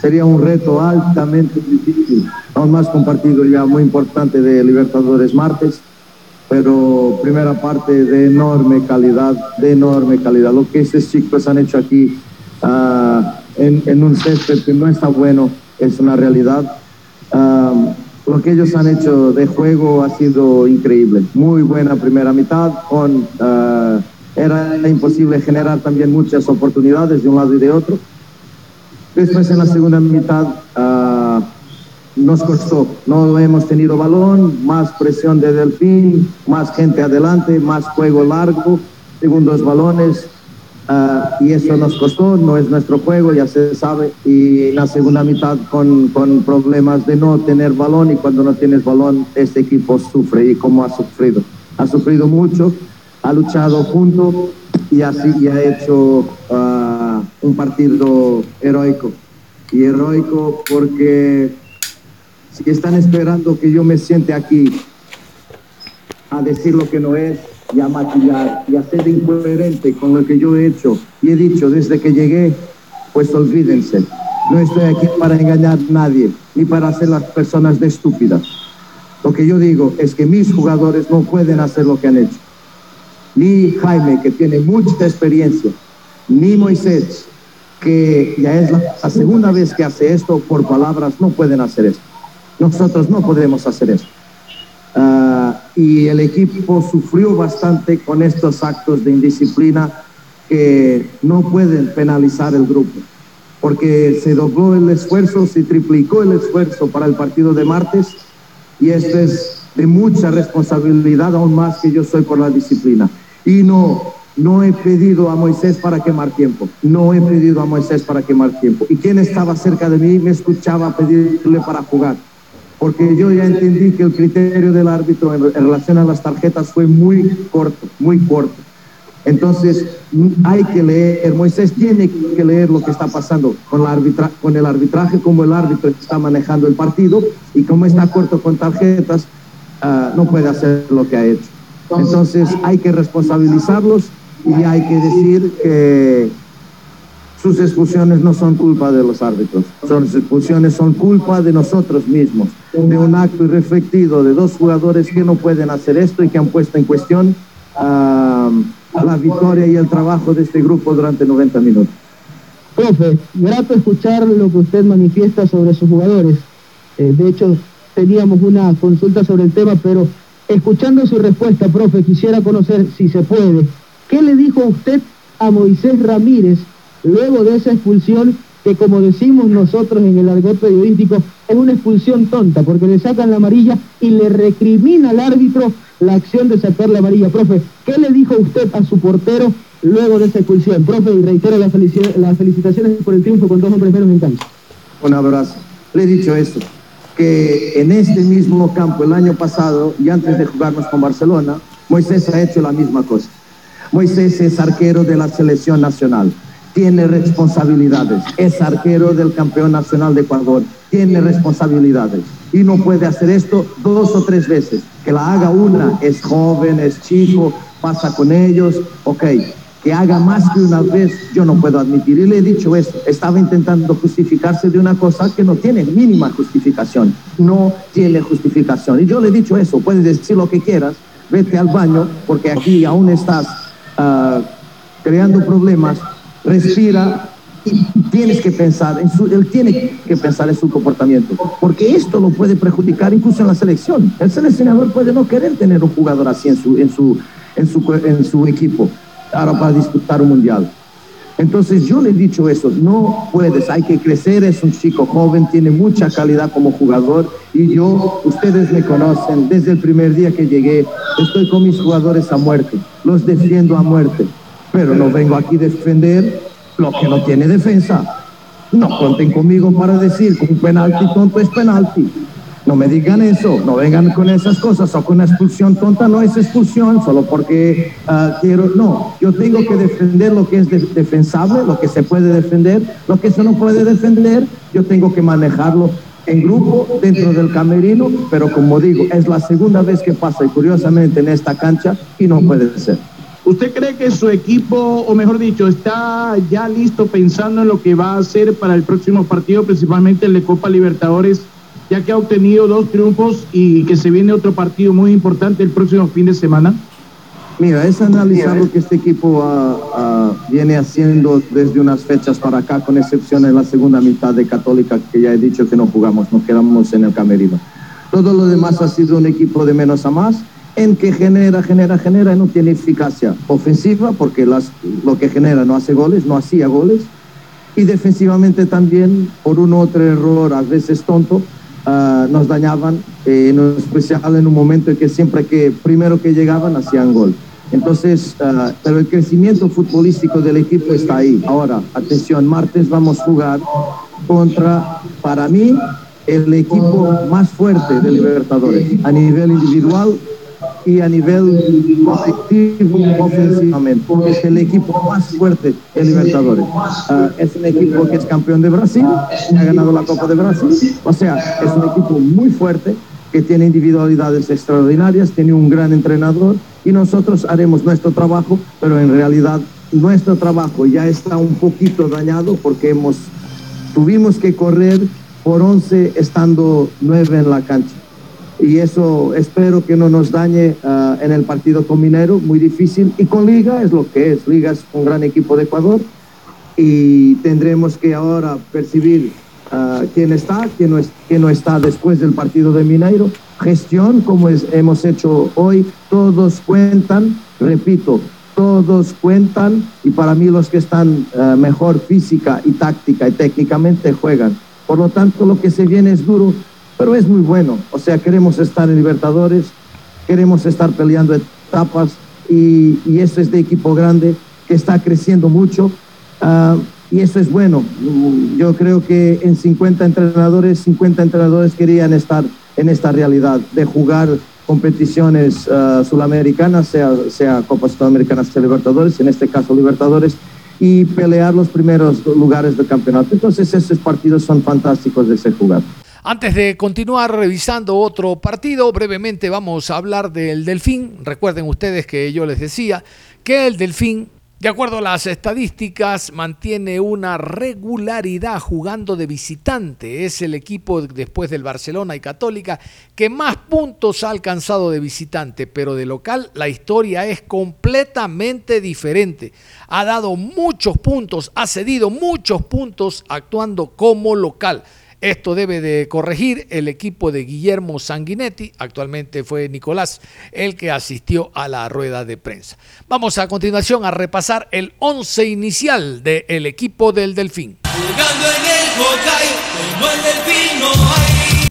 Sería un reto altamente difícil, aún más compartido ya muy importante de Libertadores martes, pero primera parte de enorme calidad, de enorme calidad. Lo que estos chicos han hecho aquí ah, en, en, un césped que no está bueno es una realidad. Ah, lo que ellos han hecho de juego ha sido increíble. Muy buena primera mitad. Uh, era imposible generar también muchas oportunidades de un lado y de otro. Después en la segunda mitad uh, nos costó. No hemos tenido balón, más presión de Delfín, más gente adelante, más juego largo, segundos balones. Uh, y eso nos costó, no es nuestro juego, ya se sabe. Y la segunda mitad con, con, problemas de no tener balón y cuando no tienes balón, este equipo sufre y como ha sufrido. Ha sufrido mucho, ha luchado junto y así y ha hecho uh, un partido heroico. Y heroico porque si están esperando que yo me siente aquí a decir lo que no es, y a maquillar y a ser incoherente con lo que yo he hecho y he dicho desde que llegué, pues olvídense. No estoy aquí para engañar a nadie ni para hacer las personas de estúpidas. Lo que yo digo es que mis jugadores no pueden hacer lo que han hecho. Ni Jaime, que tiene mucha experiencia, ni Moisés, que ya es la, segunda vez que hace esto por palabras, no pueden hacer esto. Nosotros no podemos hacer esto. Y el equipo sufrió bastante con estos actos de indisciplina que no pueden penalizar el grupo, porque se dobló el esfuerzo, se triplicó el esfuerzo para el partido de martes y esto es de mucha responsabilidad, aún más que yo soy por la disciplina. Y no, no he pedido a Moisés para quemar tiempo, no he pedido a Moisés para quemar tiempo. Y quien estaba cerca de mí me escuchaba pedirle para jugar porque yo ya entendí que el criterio del árbitro en, relación a las tarjetas fue muy corto, muy corto. Entonces, hay que leer, Moisés tiene que leer lo que está pasando con, el arbitraje, como el árbitro está manejando el partido y como está corto con tarjetas, uh, no puede hacer lo que ha hecho. Entonces, hay que responsabilizarlos y hay que decir que sus expulsiones no son culpa de los árbitros, sus expulsiones son culpa de nosotros mismos, de un acto irreflectivo de dos jugadores que no pueden hacer esto y que han puesto en cuestión uh, la victoria y el trabajo de este grupo durante 90 minutos. Profe, grato escuchar lo que usted manifiesta sobre sus jugadores. Eh, de hecho, teníamos una consulta sobre el tema, pero escuchando su respuesta, profe, quisiera conocer, si se puede, ¿qué le dijo usted a Moisés Ramírez luego de esa expulsión que como decimos nosotros en el argot periodístico, es una expulsión tonta, porque le sacan la amarilla y le recrimina al árbitro la acción de sacar la amarilla. Profe, ¿qué le dijo usted a su portero luego de esa expulsión? Profe, y reitero las, felicitaciones por el triunfo con dos hombres menos en cancha. Un abrazo. Le he dicho eso, que en este mismo campo el año pasado y antes de jugarnos con Barcelona, Moisés ha hecho la misma cosa. Moisés es arquero de la selección nacional tiene responsabilidades. Es arquero del campeón nacional de Ecuador, tiene responsabilidades. Y no puede hacer esto dos o tres veces. Que la haga una, es joven, es chico, pasa con ellos, ok. Que haga más que una vez, yo no puedo admitir. Y le he dicho eso, estaba intentando justificarse de una cosa que no tiene mínima justificación. No tiene justificación. Y yo le he dicho eso, puedes decir lo que quieras, vete al baño, porque aquí aún estás uh, creando problemas respira y tienes que pensar, en su, él tiene que pensar en su comportamiento, porque esto lo puede perjudicar incluso en la selección. El seleccionador puede no querer tener un jugador así en su, en su, en su, en su equipo ahora para disputar un mundial. Entonces yo le he dicho eso, no puedes, hay que crecer, es un chico joven, tiene mucha calidad como jugador y yo, ustedes me conocen, desde el primer día que llegué, estoy con mis jugadores a muerte, los defiendo a muerte pero no vengo aquí a defender lo que no tiene defensa. No conten conmigo para decir que un penalti tonto es penalti. No me digan eso, no vengan con esas cosas, o con una expulsión tonta no es expulsión, solo porque uh, quiero, no, yo tengo que defender lo que es de defensable, lo que se puede defender, lo que se no puede defender, yo tengo que manejarlo en grupo, dentro del camerino, pero como digo, es la segunda vez que pasa y curiosamente en esta cancha y no puede ser. ¿Usted cree que su equipo, o mejor dicho, está ya listo pensando en lo que va a hacer para el próximo partido, principalmente el de Copa Libertadores ya que ha obtenido dos triunfos y que se viene otro partido muy importante el próximo fin de semana? Mira, es analizar lo que este equipo viene haciendo desde unas fechas para acá, con excepción de la segunda mitad de Católica, que ya he dicho que no jugamos, nos quedamos en el camerino. Todo lo demás ha sido un equipo de menos a más, en que genera, genera, genera no tiene eficacia ofensiva, porque las, lo que genera no hace goles, no hacía goles, y defensivamente también, por un otro error, a veces tonto, ah, nos dañaban, eh, en especial en un momento en que siempre que primero que llegaban hacían gol. Entonces, ah, pero el crecimiento futbolístico del equipo está ahí. Ahora, atención, martes vamos a jugar contra, para mí, el equipo más fuerte de Libertadores, a nivel individual y a nivel colectivo ofensivamente. Es el equipo más fuerte de Libertadores. Ah, es un equipo que es campeón de Brasil, ha ganado la Copa de Brasil. O sea, es un equipo muy fuerte que tiene individualidades extraordinarias, tiene un gran entrenador y nosotros haremos nuestro trabajo, pero en realidad nuestro trabajo ya está un poquito dañado porque hemos, tuvimos que correr por 11 estando 9 en la cancha y eso espero que no nos dañe ah, en el partido con Minero, muy difícil. Y con Liga es lo que es, Liga es un gran equipo de Ecuador y tendremos que ahora percibir uh, quién está, quién no, es, quién no está después del partido de Mineiro. Gestión, como es, hemos hecho hoy, todos cuentan, repito, todos cuentan y para mí los que están ah, mejor física y táctica y técnicamente juegan. Por lo tanto, lo que se viene es duro, pero es muy bueno. O sea, queremos estar en Libertadores, queremos estar peleando etapas y, y eso es de equipo grande que está creciendo mucho uh, y eso es bueno. Yo creo que en 50 entrenadores, 50 entrenadores querían estar en esta realidad de jugar competiciones uh, sudamericanas, sea, sea Copa Sudamericana, sea Libertadores, en este caso Libertadores, y pelear los primeros lugares del campeonato. Entonces esos partidos son fantásticos de ser jugados. Antes de continuar revisando otro partido, brevemente vamos a hablar del Delfín. Recuerden ustedes que yo les decía que el Delfín, de acuerdo a las estadísticas, mantiene una regularidad jugando de visitante. Es el equipo después del Barcelona y Católica que más puntos ha alcanzado de visitante, pero de local la historia es completamente diferente. Ha dado muchos puntos, ha cedido muchos puntos actuando como local. Esto debe de corregir el equipo de Guillermo Sanguinetti, actualmente fue Nicolás el que asistió a la rueda de prensa. Vamos a continuación a repasar el once inicial del equipo del Delfín.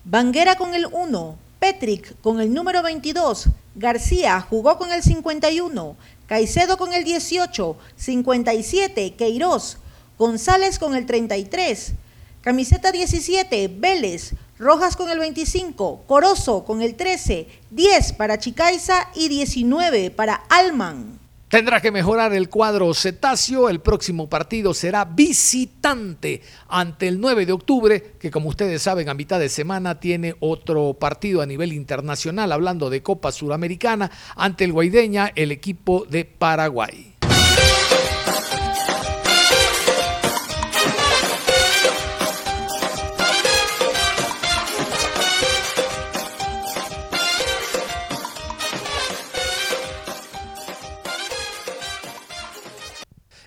Banguera con el 1, Petrick con el número 22, García jugó con el 51, Caicedo con el 18, 57, Queiroz, González con el 33, Camiseta 17, Vélez. Rojas con el 25, Corozo con el 13, 10 para Chicaiza y 19 para Alman. Tendrá que mejorar el cuadro cetáceo. El próximo partido será visitante ante el 9 de octubre, que como ustedes saben a mitad de semana tiene otro partido a nivel internacional, hablando de Copa Suramericana, ante el Guaideña, el equipo de Paraguay.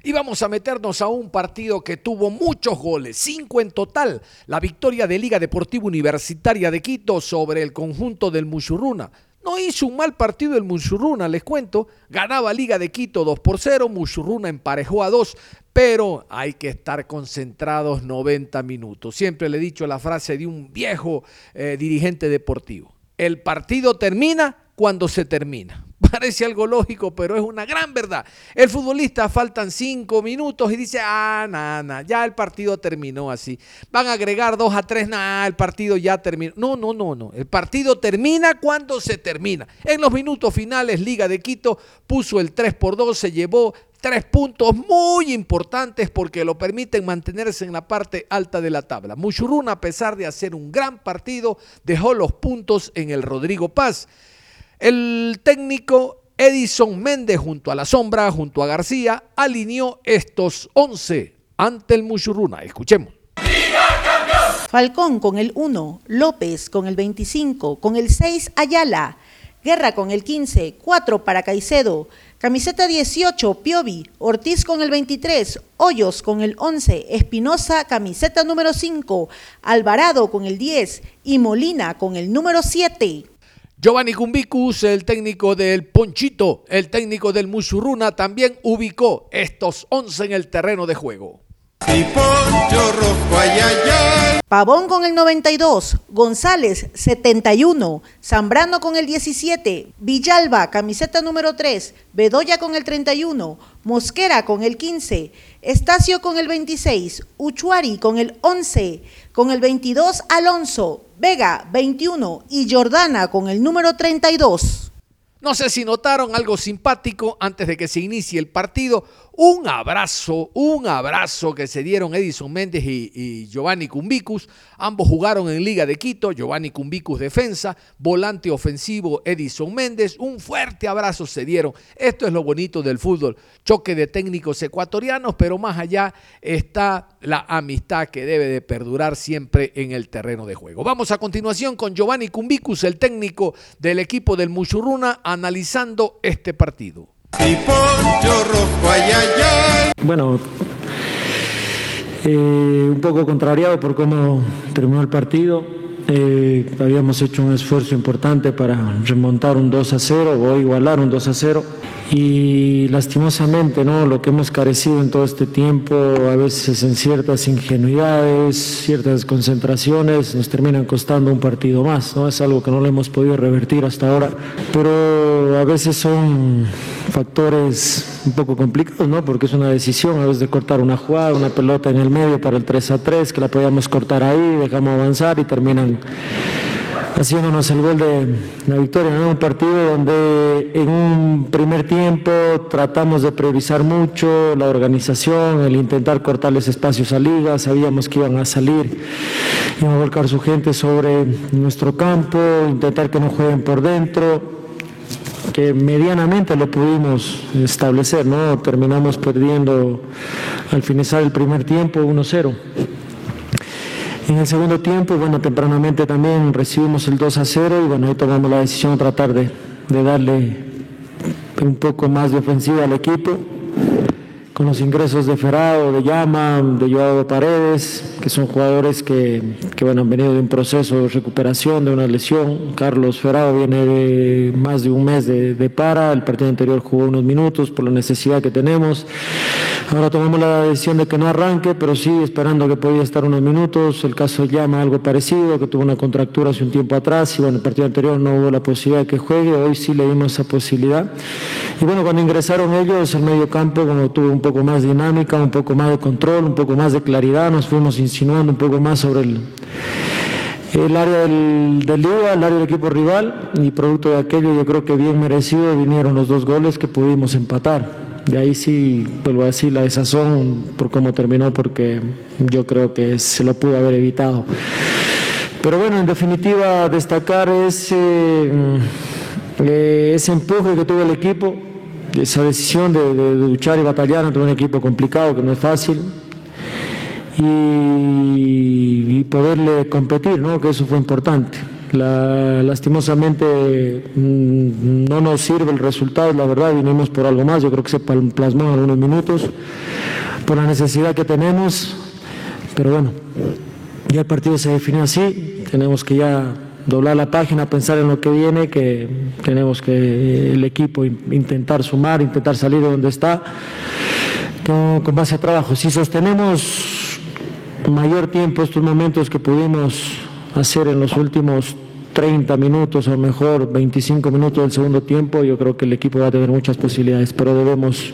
Y vamos a meternos a un partido que tuvo muchos goles, cinco en total. La victoria de Liga Deportiva Universitaria de Quito sobre el conjunto del Muchurruna. No hizo un mal partido el Muchurruna, les cuento. Ganaba Liga de Quito 2 por 0, Muchurruna emparejó a 2, pero hay que estar concentrados 90 minutos. Siempre le he dicho la frase de un viejo eh, dirigente deportivo. El partido termina cuando se termina. Parece algo lógico, pero es una gran verdad. El futbolista faltan cinco minutos y dice, ah, nada, ya el partido terminó así. Van a agregar dos a tres, nada, el partido ya terminó. No, no, no, no. El partido termina cuando se termina. En los minutos finales, Liga de Quito puso el 3 por 2, se llevó tres puntos muy importantes porque lo permiten mantenerse en la parte alta de la tabla. Muchuruna, a pesar de hacer un gran partido, dejó los puntos en el Rodrigo Paz. El técnico Edison Méndez junto a la sombra, junto a García, alineó estos 11 ante el Muchurruna. Escuchemos. Falcón con el 1, López con el 25, con el 6 Ayala, Guerra con el 15, 4 para Caicedo, camiseta 18 Piovi, Ortiz con el 23, Hoyos con el 11, Espinosa camiseta número 5, Alvarado con el 10 y Molina con el número 7. Giovanni Cumbicus, el técnico del Ponchito, el técnico del Musurruna, también ubicó estos 11 en el terreno de juego. Pavón con el 92, González 71, Zambrano con el 17, Villalba, camiseta número 3, Bedoya con el 31, Mosquera con el 15, Estacio con el 26, Uchuari con el 11, con el 22 Alonso, Vega 21 y Jordana con el número 32. No sé si notaron algo simpático antes de que se inicie el partido. Un abrazo, un abrazo que se dieron Edison Méndez y, Giovanni Cumbicus. Ambos jugaron en Liga de Quito. Giovanni Cumbicus defensa, volante ofensivo Edison Méndez. Un fuerte abrazo se dieron. Esto es lo bonito del fútbol. Choque de técnicos ecuatorianos, pero más allá está la amistad que debe de perdurar siempre en el terreno de juego. Vamos a continuación con Giovanni Cumbicus, el técnico del equipo del Muchurruna, analizando este partido. Bueno, eh, un poco contrariado por cómo terminó el partido. Eh, habíamos hecho un esfuerzo importante para remontar un 2 a 0 o igualar un 2 a 0 y lastimosamente no lo que hemos carecido en todo este tiempo a veces en ciertas ingenuidades ciertas concentraciones nos terminan costando un partido más no es algo que no lo hemos podido revertir hasta ahora. Pero a veces son factores un poco complicados no porque es una decisión a veces de cortar una jugada una pelota en el medio para el 3 a 3 que la podíamos cortar ahí dejamos avanzar y terminan haciéndonos el gol de la victoria. en Un partido donde en un primer tiempo tratamos de priorizar mucho la organización, el intentar cortarles espacios a Liga, sabíamos que iban a salir, iban a volcar su gente sobre nuestro campo, intentar que no jueguen por dentro que medianamente lo pudimos establecer, ¿no? Terminamos perdiendo al finalizar el primer tiempo 1-0. En el segundo tiempo, bueno, tempranamente también recibimos el 2 a 0 y bueno, ahí tomamos la decisión de tratar de, darle un poco más de ofensiva al equipo con los ingresos de Ferrado, de Llama, de Joao Paredes, que son jugadores que, que bueno, han venido de un proceso de recuperación, de una lesión. Carlos Ferrado viene de más de un mes de, de para, el partido anterior jugó unos minutos por la necesidad que tenemos. Ahora tomamos la decisión de que no arranque, pero sí esperando que podía estar unos minutos. El caso de Llama algo parecido, que tuvo una contractura hace un tiempo atrás y bueno, el partido anterior no hubo la posibilidad de que juegue, hoy sí le dimos esa posibilidad. Y bueno, cuando ingresaron ellos, el medio campo, como tuvo un poco más dinámica, un poco más de control, un poco más de claridad, nos fuimos insinuando un poco más sobre el, el área del, del Liga, el área del equipo rival, y producto de aquello yo creo que bien merecido vinieron los dos goles que pudimos empatar. De ahí sí, vuelvo a decir, la desazón por cómo terminó, porque yo creo que se lo pudo haber evitado. Pero bueno, en definitiva, destacar ese, eh, ese empuje que tuvo el equipo, esa decisión de, luchar y batallar ante un equipo complicado, que no es fácil, y, y poderle competir, ¿no? que eso fue importante. La, lastimosamente mm, no nos sirve el resultado, la verdad, vinimos por algo más, yo creo que se plasmó en algunos minutos por la necesidad que tenemos, pero bueno, ya el partido se definió así, tenemos que ya doblar la página, pensar en lo que viene, que tenemos que el equipo intentar sumar, intentar salir de donde está, con, con base trabajo. Si sostenemos mayor tiempo estos momentos que pudimos hacer en los últimos 30 minutos o mejor 25 minutos del segundo tiempo, yo creo que el equipo va a tener muchas posibilidades, pero debemos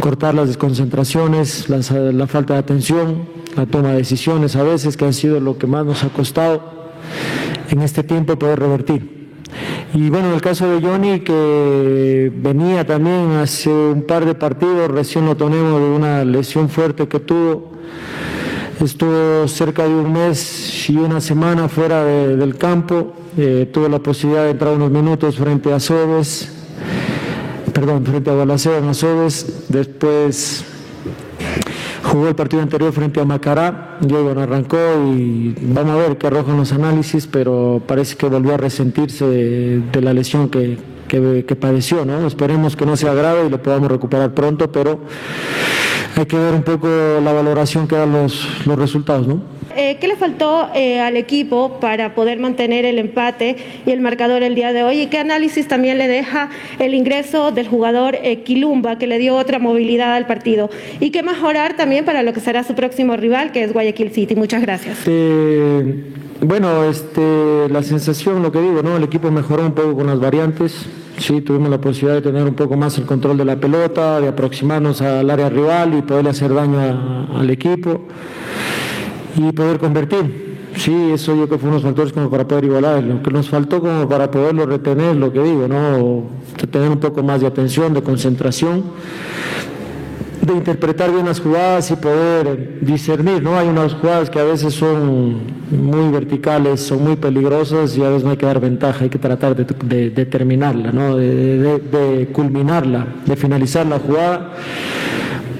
cortar las desconcentraciones, la, la falta de atención, la toma de decisiones a veces, que han sido lo que más nos ha costado en este tiempo poder revertir. Y bueno, en el caso de Johnny, que venía también hace un par de partidos, recién lo tenemos de una lesión fuerte que tuvo, estuvo cerca de un mes y una semana fuera de, del campo, eh, tuvo la posibilidad de entrar unos minutos frente a Sobes, perdón, frente a Balaceo en Sobes, después jugó el partido anterior frente a Macará, luego no arrancó y vamos a ver qué arrojan los análisis, pero parece que volvió a resentirse de, la lesión que, que, padeció, ¿no? Esperemos que no sea grave y lo podamos recuperar pronto, pero hay que ver un poco la valoración que dan los, los resultados, ¿no? Eh, ¿Qué le faltó eh, al equipo para poder mantener el empate y el marcador el día de hoy? ¿Y qué análisis también le deja el ingreso del jugador eh, Quilumba, que le dio otra movilidad al partido? ¿Y qué mejorar también para lo que será su próximo rival, que es Guayaquil City? Muchas gracias. bueno, este, la sensación, lo que digo, ¿no? El equipo mejoró un poco con las variantes. Sí, tuvimos la posibilidad de tener un poco más el control de la pelota, de aproximarnos al área rival y poderle hacer daño al equipo y poder convertir. Sí, eso yo creo que fue unos factores como para poder igualar. Lo que nos faltó como para poderlo retener, lo que digo, ¿no? Tener un poco más de atención, de concentración, de interpretar bien las jugadas y poder discernir, ¿no? Hay unas jugadas que a veces son muy verticales, son muy peligrosas y a veces no hay que dar ventaja, hay que tratar de, terminarla, ¿no? De, de culminarla, de finalizar la jugada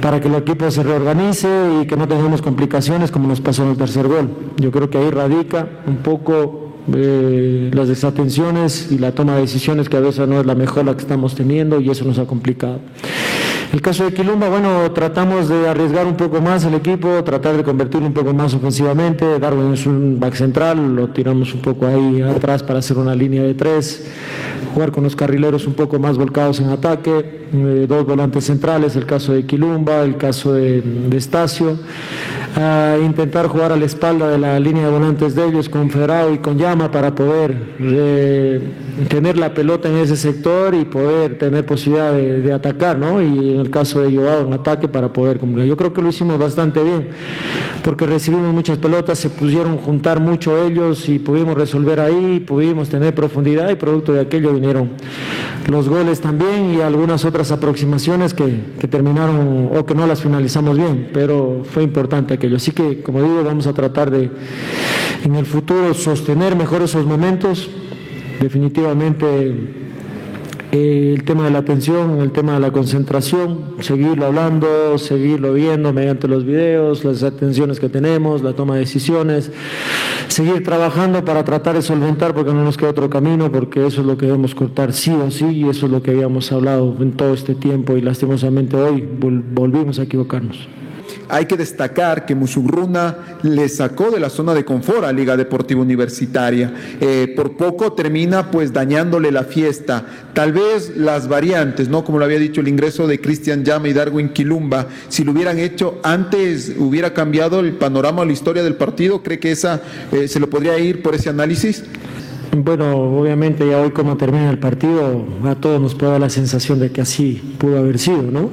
para que el equipo se reorganice y que no tengamos complicaciones como nos pasó en el tercer gol. Yo creo que ahí radica un poco eh, las desatenciones y la toma de decisiones que a veces no es la mejor la que estamos teniendo y eso nos ha complicado. El caso de Quilumba, bueno, tratamos de arriesgar un poco más el equipo, tratar de convertirlo un poco más ofensivamente. Darwin es un back central, lo tiramos un poco ahí atrás para hacer una línea de tres, jugar con los carrileros un poco más volcados en ataque, eh, dos volantes centrales, el caso de Quilumba, el caso de, de Estacio a intentar jugar a la espalda de la línea de volantes de ellos con Ferrao y con Llama para poder eh, tener la pelota en ese sector y poder tener posibilidad de, atacar, ¿no? Y en el caso de Joao, un ataque para poder cumplir. Yo creo que lo hicimos bastante bien, porque recibimos muchas pelotas, se pusieron juntar mucho ellos y pudimos resolver ahí, pudimos tener profundidad y producto de aquello vinieron los goles también y algunas otras aproximaciones que, que terminaron o que no las finalizamos bien, pero fue importante que Así que, como digo, vamos a tratar de en el futuro sostener mejor esos momentos. Definitivamente eh, el tema de la atención, el tema de la concentración, seguirlo hablando, seguirlo viendo mediante los videos, las atenciones que tenemos, la toma de decisiones, seguir trabajando para tratar de solventar porque no nos queda otro camino, porque eso es lo que debemos cortar sí o sí y eso es lo que habíamos hablado en todo este tiempo y lastimosamente hoy volvimos a equivocarnos. Hay que destacar que Musurruna le sacó de la zona de confort a Liga Deportiva Universitaria. Eh, por poco termina pues dañándole la fiesta. Tal vez las variantes, ¿no? Como lo había dicho, el ingreso de Cristian Llama y Darwin Quilumba, si lo hubieran hecho antes, hubiera cambiado el panorama o la historia del partido. ¿Cree que esa eh, se lo podría ir por ese análisis? Bueno, obviamente ya hoy como termina el partido, a todos nos puede dar la sensación de que así pudo haber sido, ¿no?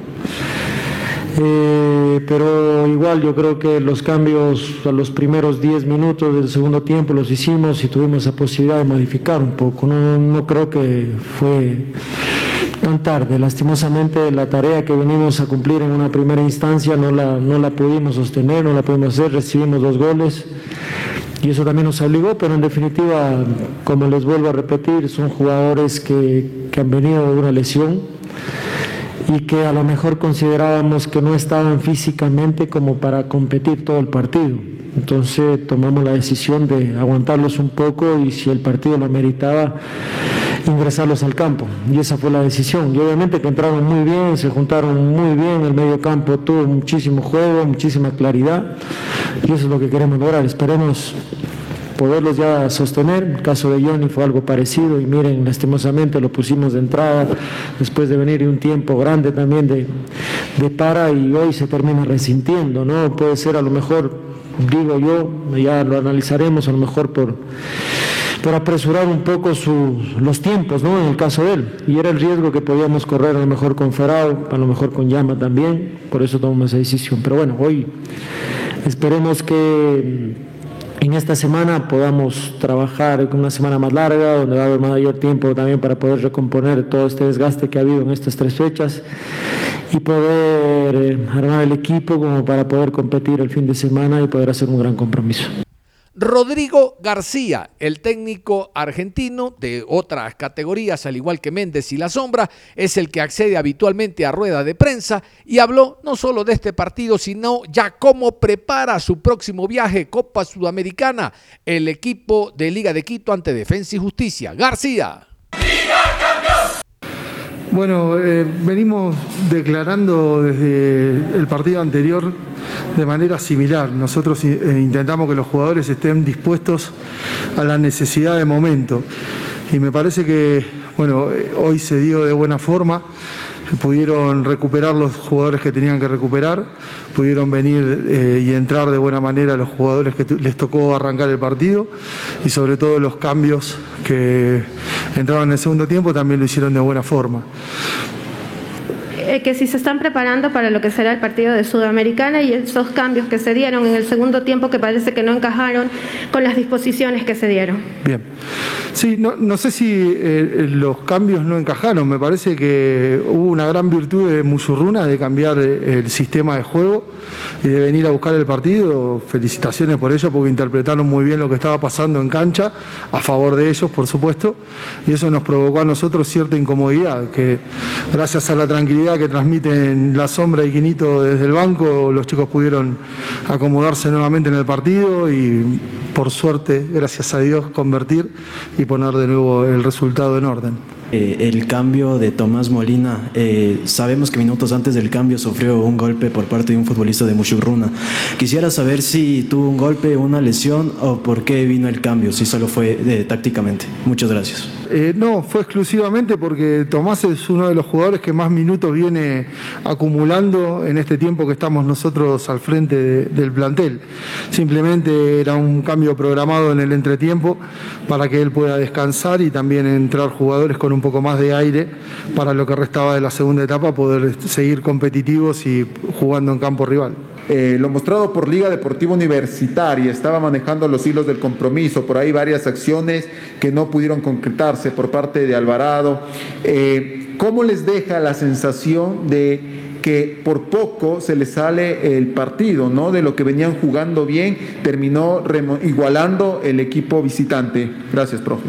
Eh, pero igual yo creo que los cambios a los primeros 10 minutos del segundo tiempo los hicimos y tuvimos la posibilidad de modificar un poco. No, creo que fue tan tarde. Lastimosamente la tarea que venimos a cumplir en una primera instancia no la, no la pudimos sostener, no la pudimos hacer, recibimos dos goles y eso también nos obligó, pero en definitiva, como les vuelvo a repetir, son jugadores que han venido de una lesión y que a lo mejor considerábamos que no estaban físicamente como para competir todo el partido. Entonces tomamos la decisión de aguantarlos un poco y si el partido lo meritaba, ingresarlos al campo. Y esa fue la decisión. Y obviamente que entraron muy bien, se juntaron muy bien, el medio campo tuvo muchísimo juego, muchísima claridad y eso es lo que queremos lograr. Esperemos poderlos ya sostener. El caso de Johnny fue algo parecido y miren, lastimosamente lo pusimos de entrada después de venir un tiempo grande también de, de para y hoy se termina resintiendo, ¿no? Puede ser a lo mejor, digo yo, ya lo analizaremos a lo mejor por por apresurar un poco los tiempos, ¿no? En el caso de él. Y era el riesgo que podíamos correr a lo mejor con Ferrao, a lo mejor con Llama también, por eso tomamos esa decisión. Pero bueno, hoy esperemos que en esta semana podamos trabajar con una semana más larga, donde va a haber mayor tiempo también para poder recomponer todo este desgaste que ha habido en estas tres fechas y poder eh, armar el equipo como para poder competir el fin de semana y poder hacer un gran compromiso. Rodrigo García, el técnico argentino de otras categorías, al igual que Méndez y La Sombra, es el que accede habitualmente a rueda de prensa y habló no solo de este partido, sino ya cómo prepara su próximo viaje Copa Sudamericana el equipo de Liga de Quito ante Defensa y Justicia. García. Bueno, eh, venimos declarando desde el partido anterior de manera similar. Nosotros eh, intentamos que los jugadores estén dispuestos a la necesidad de momento. Y me parece que, bueno, eh, hoy se dio de buena forma pudieron recuperar los jugadores que tenían que recuperar, pudieron venir eh, y entrar de buena manera los jugadores que les tocó arrancar el partido y sobre todo los cambios que entraban en el segundo tiempo también lo hicieron de buena forma. Eh, que si se están preparando para lo que será el partido de Sudamericana y esos cambios que se dieron en el segundo tiempo que parece que no encajaron con las disposiciones que se dieron. Bien. Sí, no, no sé si eh, los cambios no encajaron. Me parece que hubo una gran virtud de Musurruna de cambiar eh, el sistema de juego y de venir a buscar el partido. Felicitaciones por ello porque interpretaron muy bien lo que estaba pasando en cancha, a favor de ellos, por supuesto. Y eso nos provocó a nosotros cierta incomodidad, que gracias a la tranquilidad que transmiten la sombra y Quinito desde el banco, los chicos pudieron acomodarse nuevamente en el partido y por suerte, gracias a Dios, convertir y poner de nuevo el resultado en orden. Eh, el cambio de Tomás Molina, eh, sabemos que minutos antes del cambio sufrió un golpe por parte de un futbolista de Mushurruna. Quisiera saber si tuvo un golpe, una lesión o por qué vino el cambio, si solo fue eh, tácticamente. Muchas gracias. No, fue exclusivamente porque Tomás es uno de los jugadores que más minutos viene acumulando en este tiempo que estamos nosotros al frente del plantel. Simplemente era un cambio programado en el entretiempo para que él pueda descansar y también entrar jugadores con un poco más de aire para lo que restaba de la segunda etapa, poder seguir competitivos y jugando en campo rival. Eh, lo mostrado por Liga Deportiva Universitaria, estaba manejando los hilos del compromiso, por ahí varias acciones que no pudieron concretarse por parte de Alvarado. Eh, ¿Cómo les deja la sensación de que por poco se les sale el partido, ¿no? De lo que venían jugando bien, terminó igualando el equipo visitante. Gracias, profe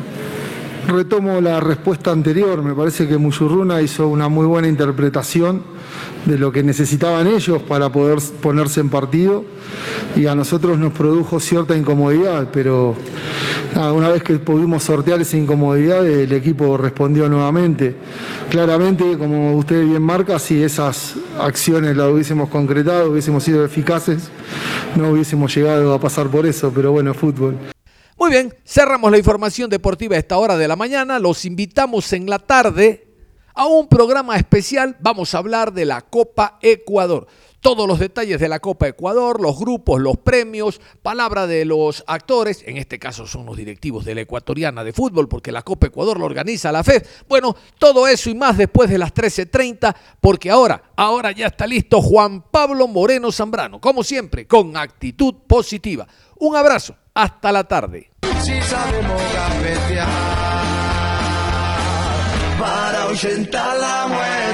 retomo la respuesta anterior. Me parece que Musurruna hizo una muy buena interpretación de lo que necesitaban ellos para poder ponerse en partido y a nosotros nos produjo cierta incomodidad, pero una vez que pudimos sortear esa incomodidad, el equipo respondió nuevamente. Claramente, como usted bien marca, si esas acciones las hubiésemos concretado, hubiésemos sido eficaces, no hubiésemos llegado a pasar por eso, pero bueno, fútbol. Muy bien, cerramos la información deportiva a esta hora de la mañana. Los invitamos en la tarde a un programa especial. Vamos a hablar de la Copa Ecuador. Todos los detalles de la Copa Ecuador, los grupos, los premios, palabra de los actores, en este caso son los directivos de la Ecuatoriana de Fútbol, porque la Copa Ecuador lo organiza la FED. Bueno, todo eso y más después de las 13.30, porque ahora, ahora ya está listo Juan Pablo Moreno Zambrano, como siempre, con actitud positiva. Un abrazo hasta la tarde. Si sabemos para ahuyentar la muerte.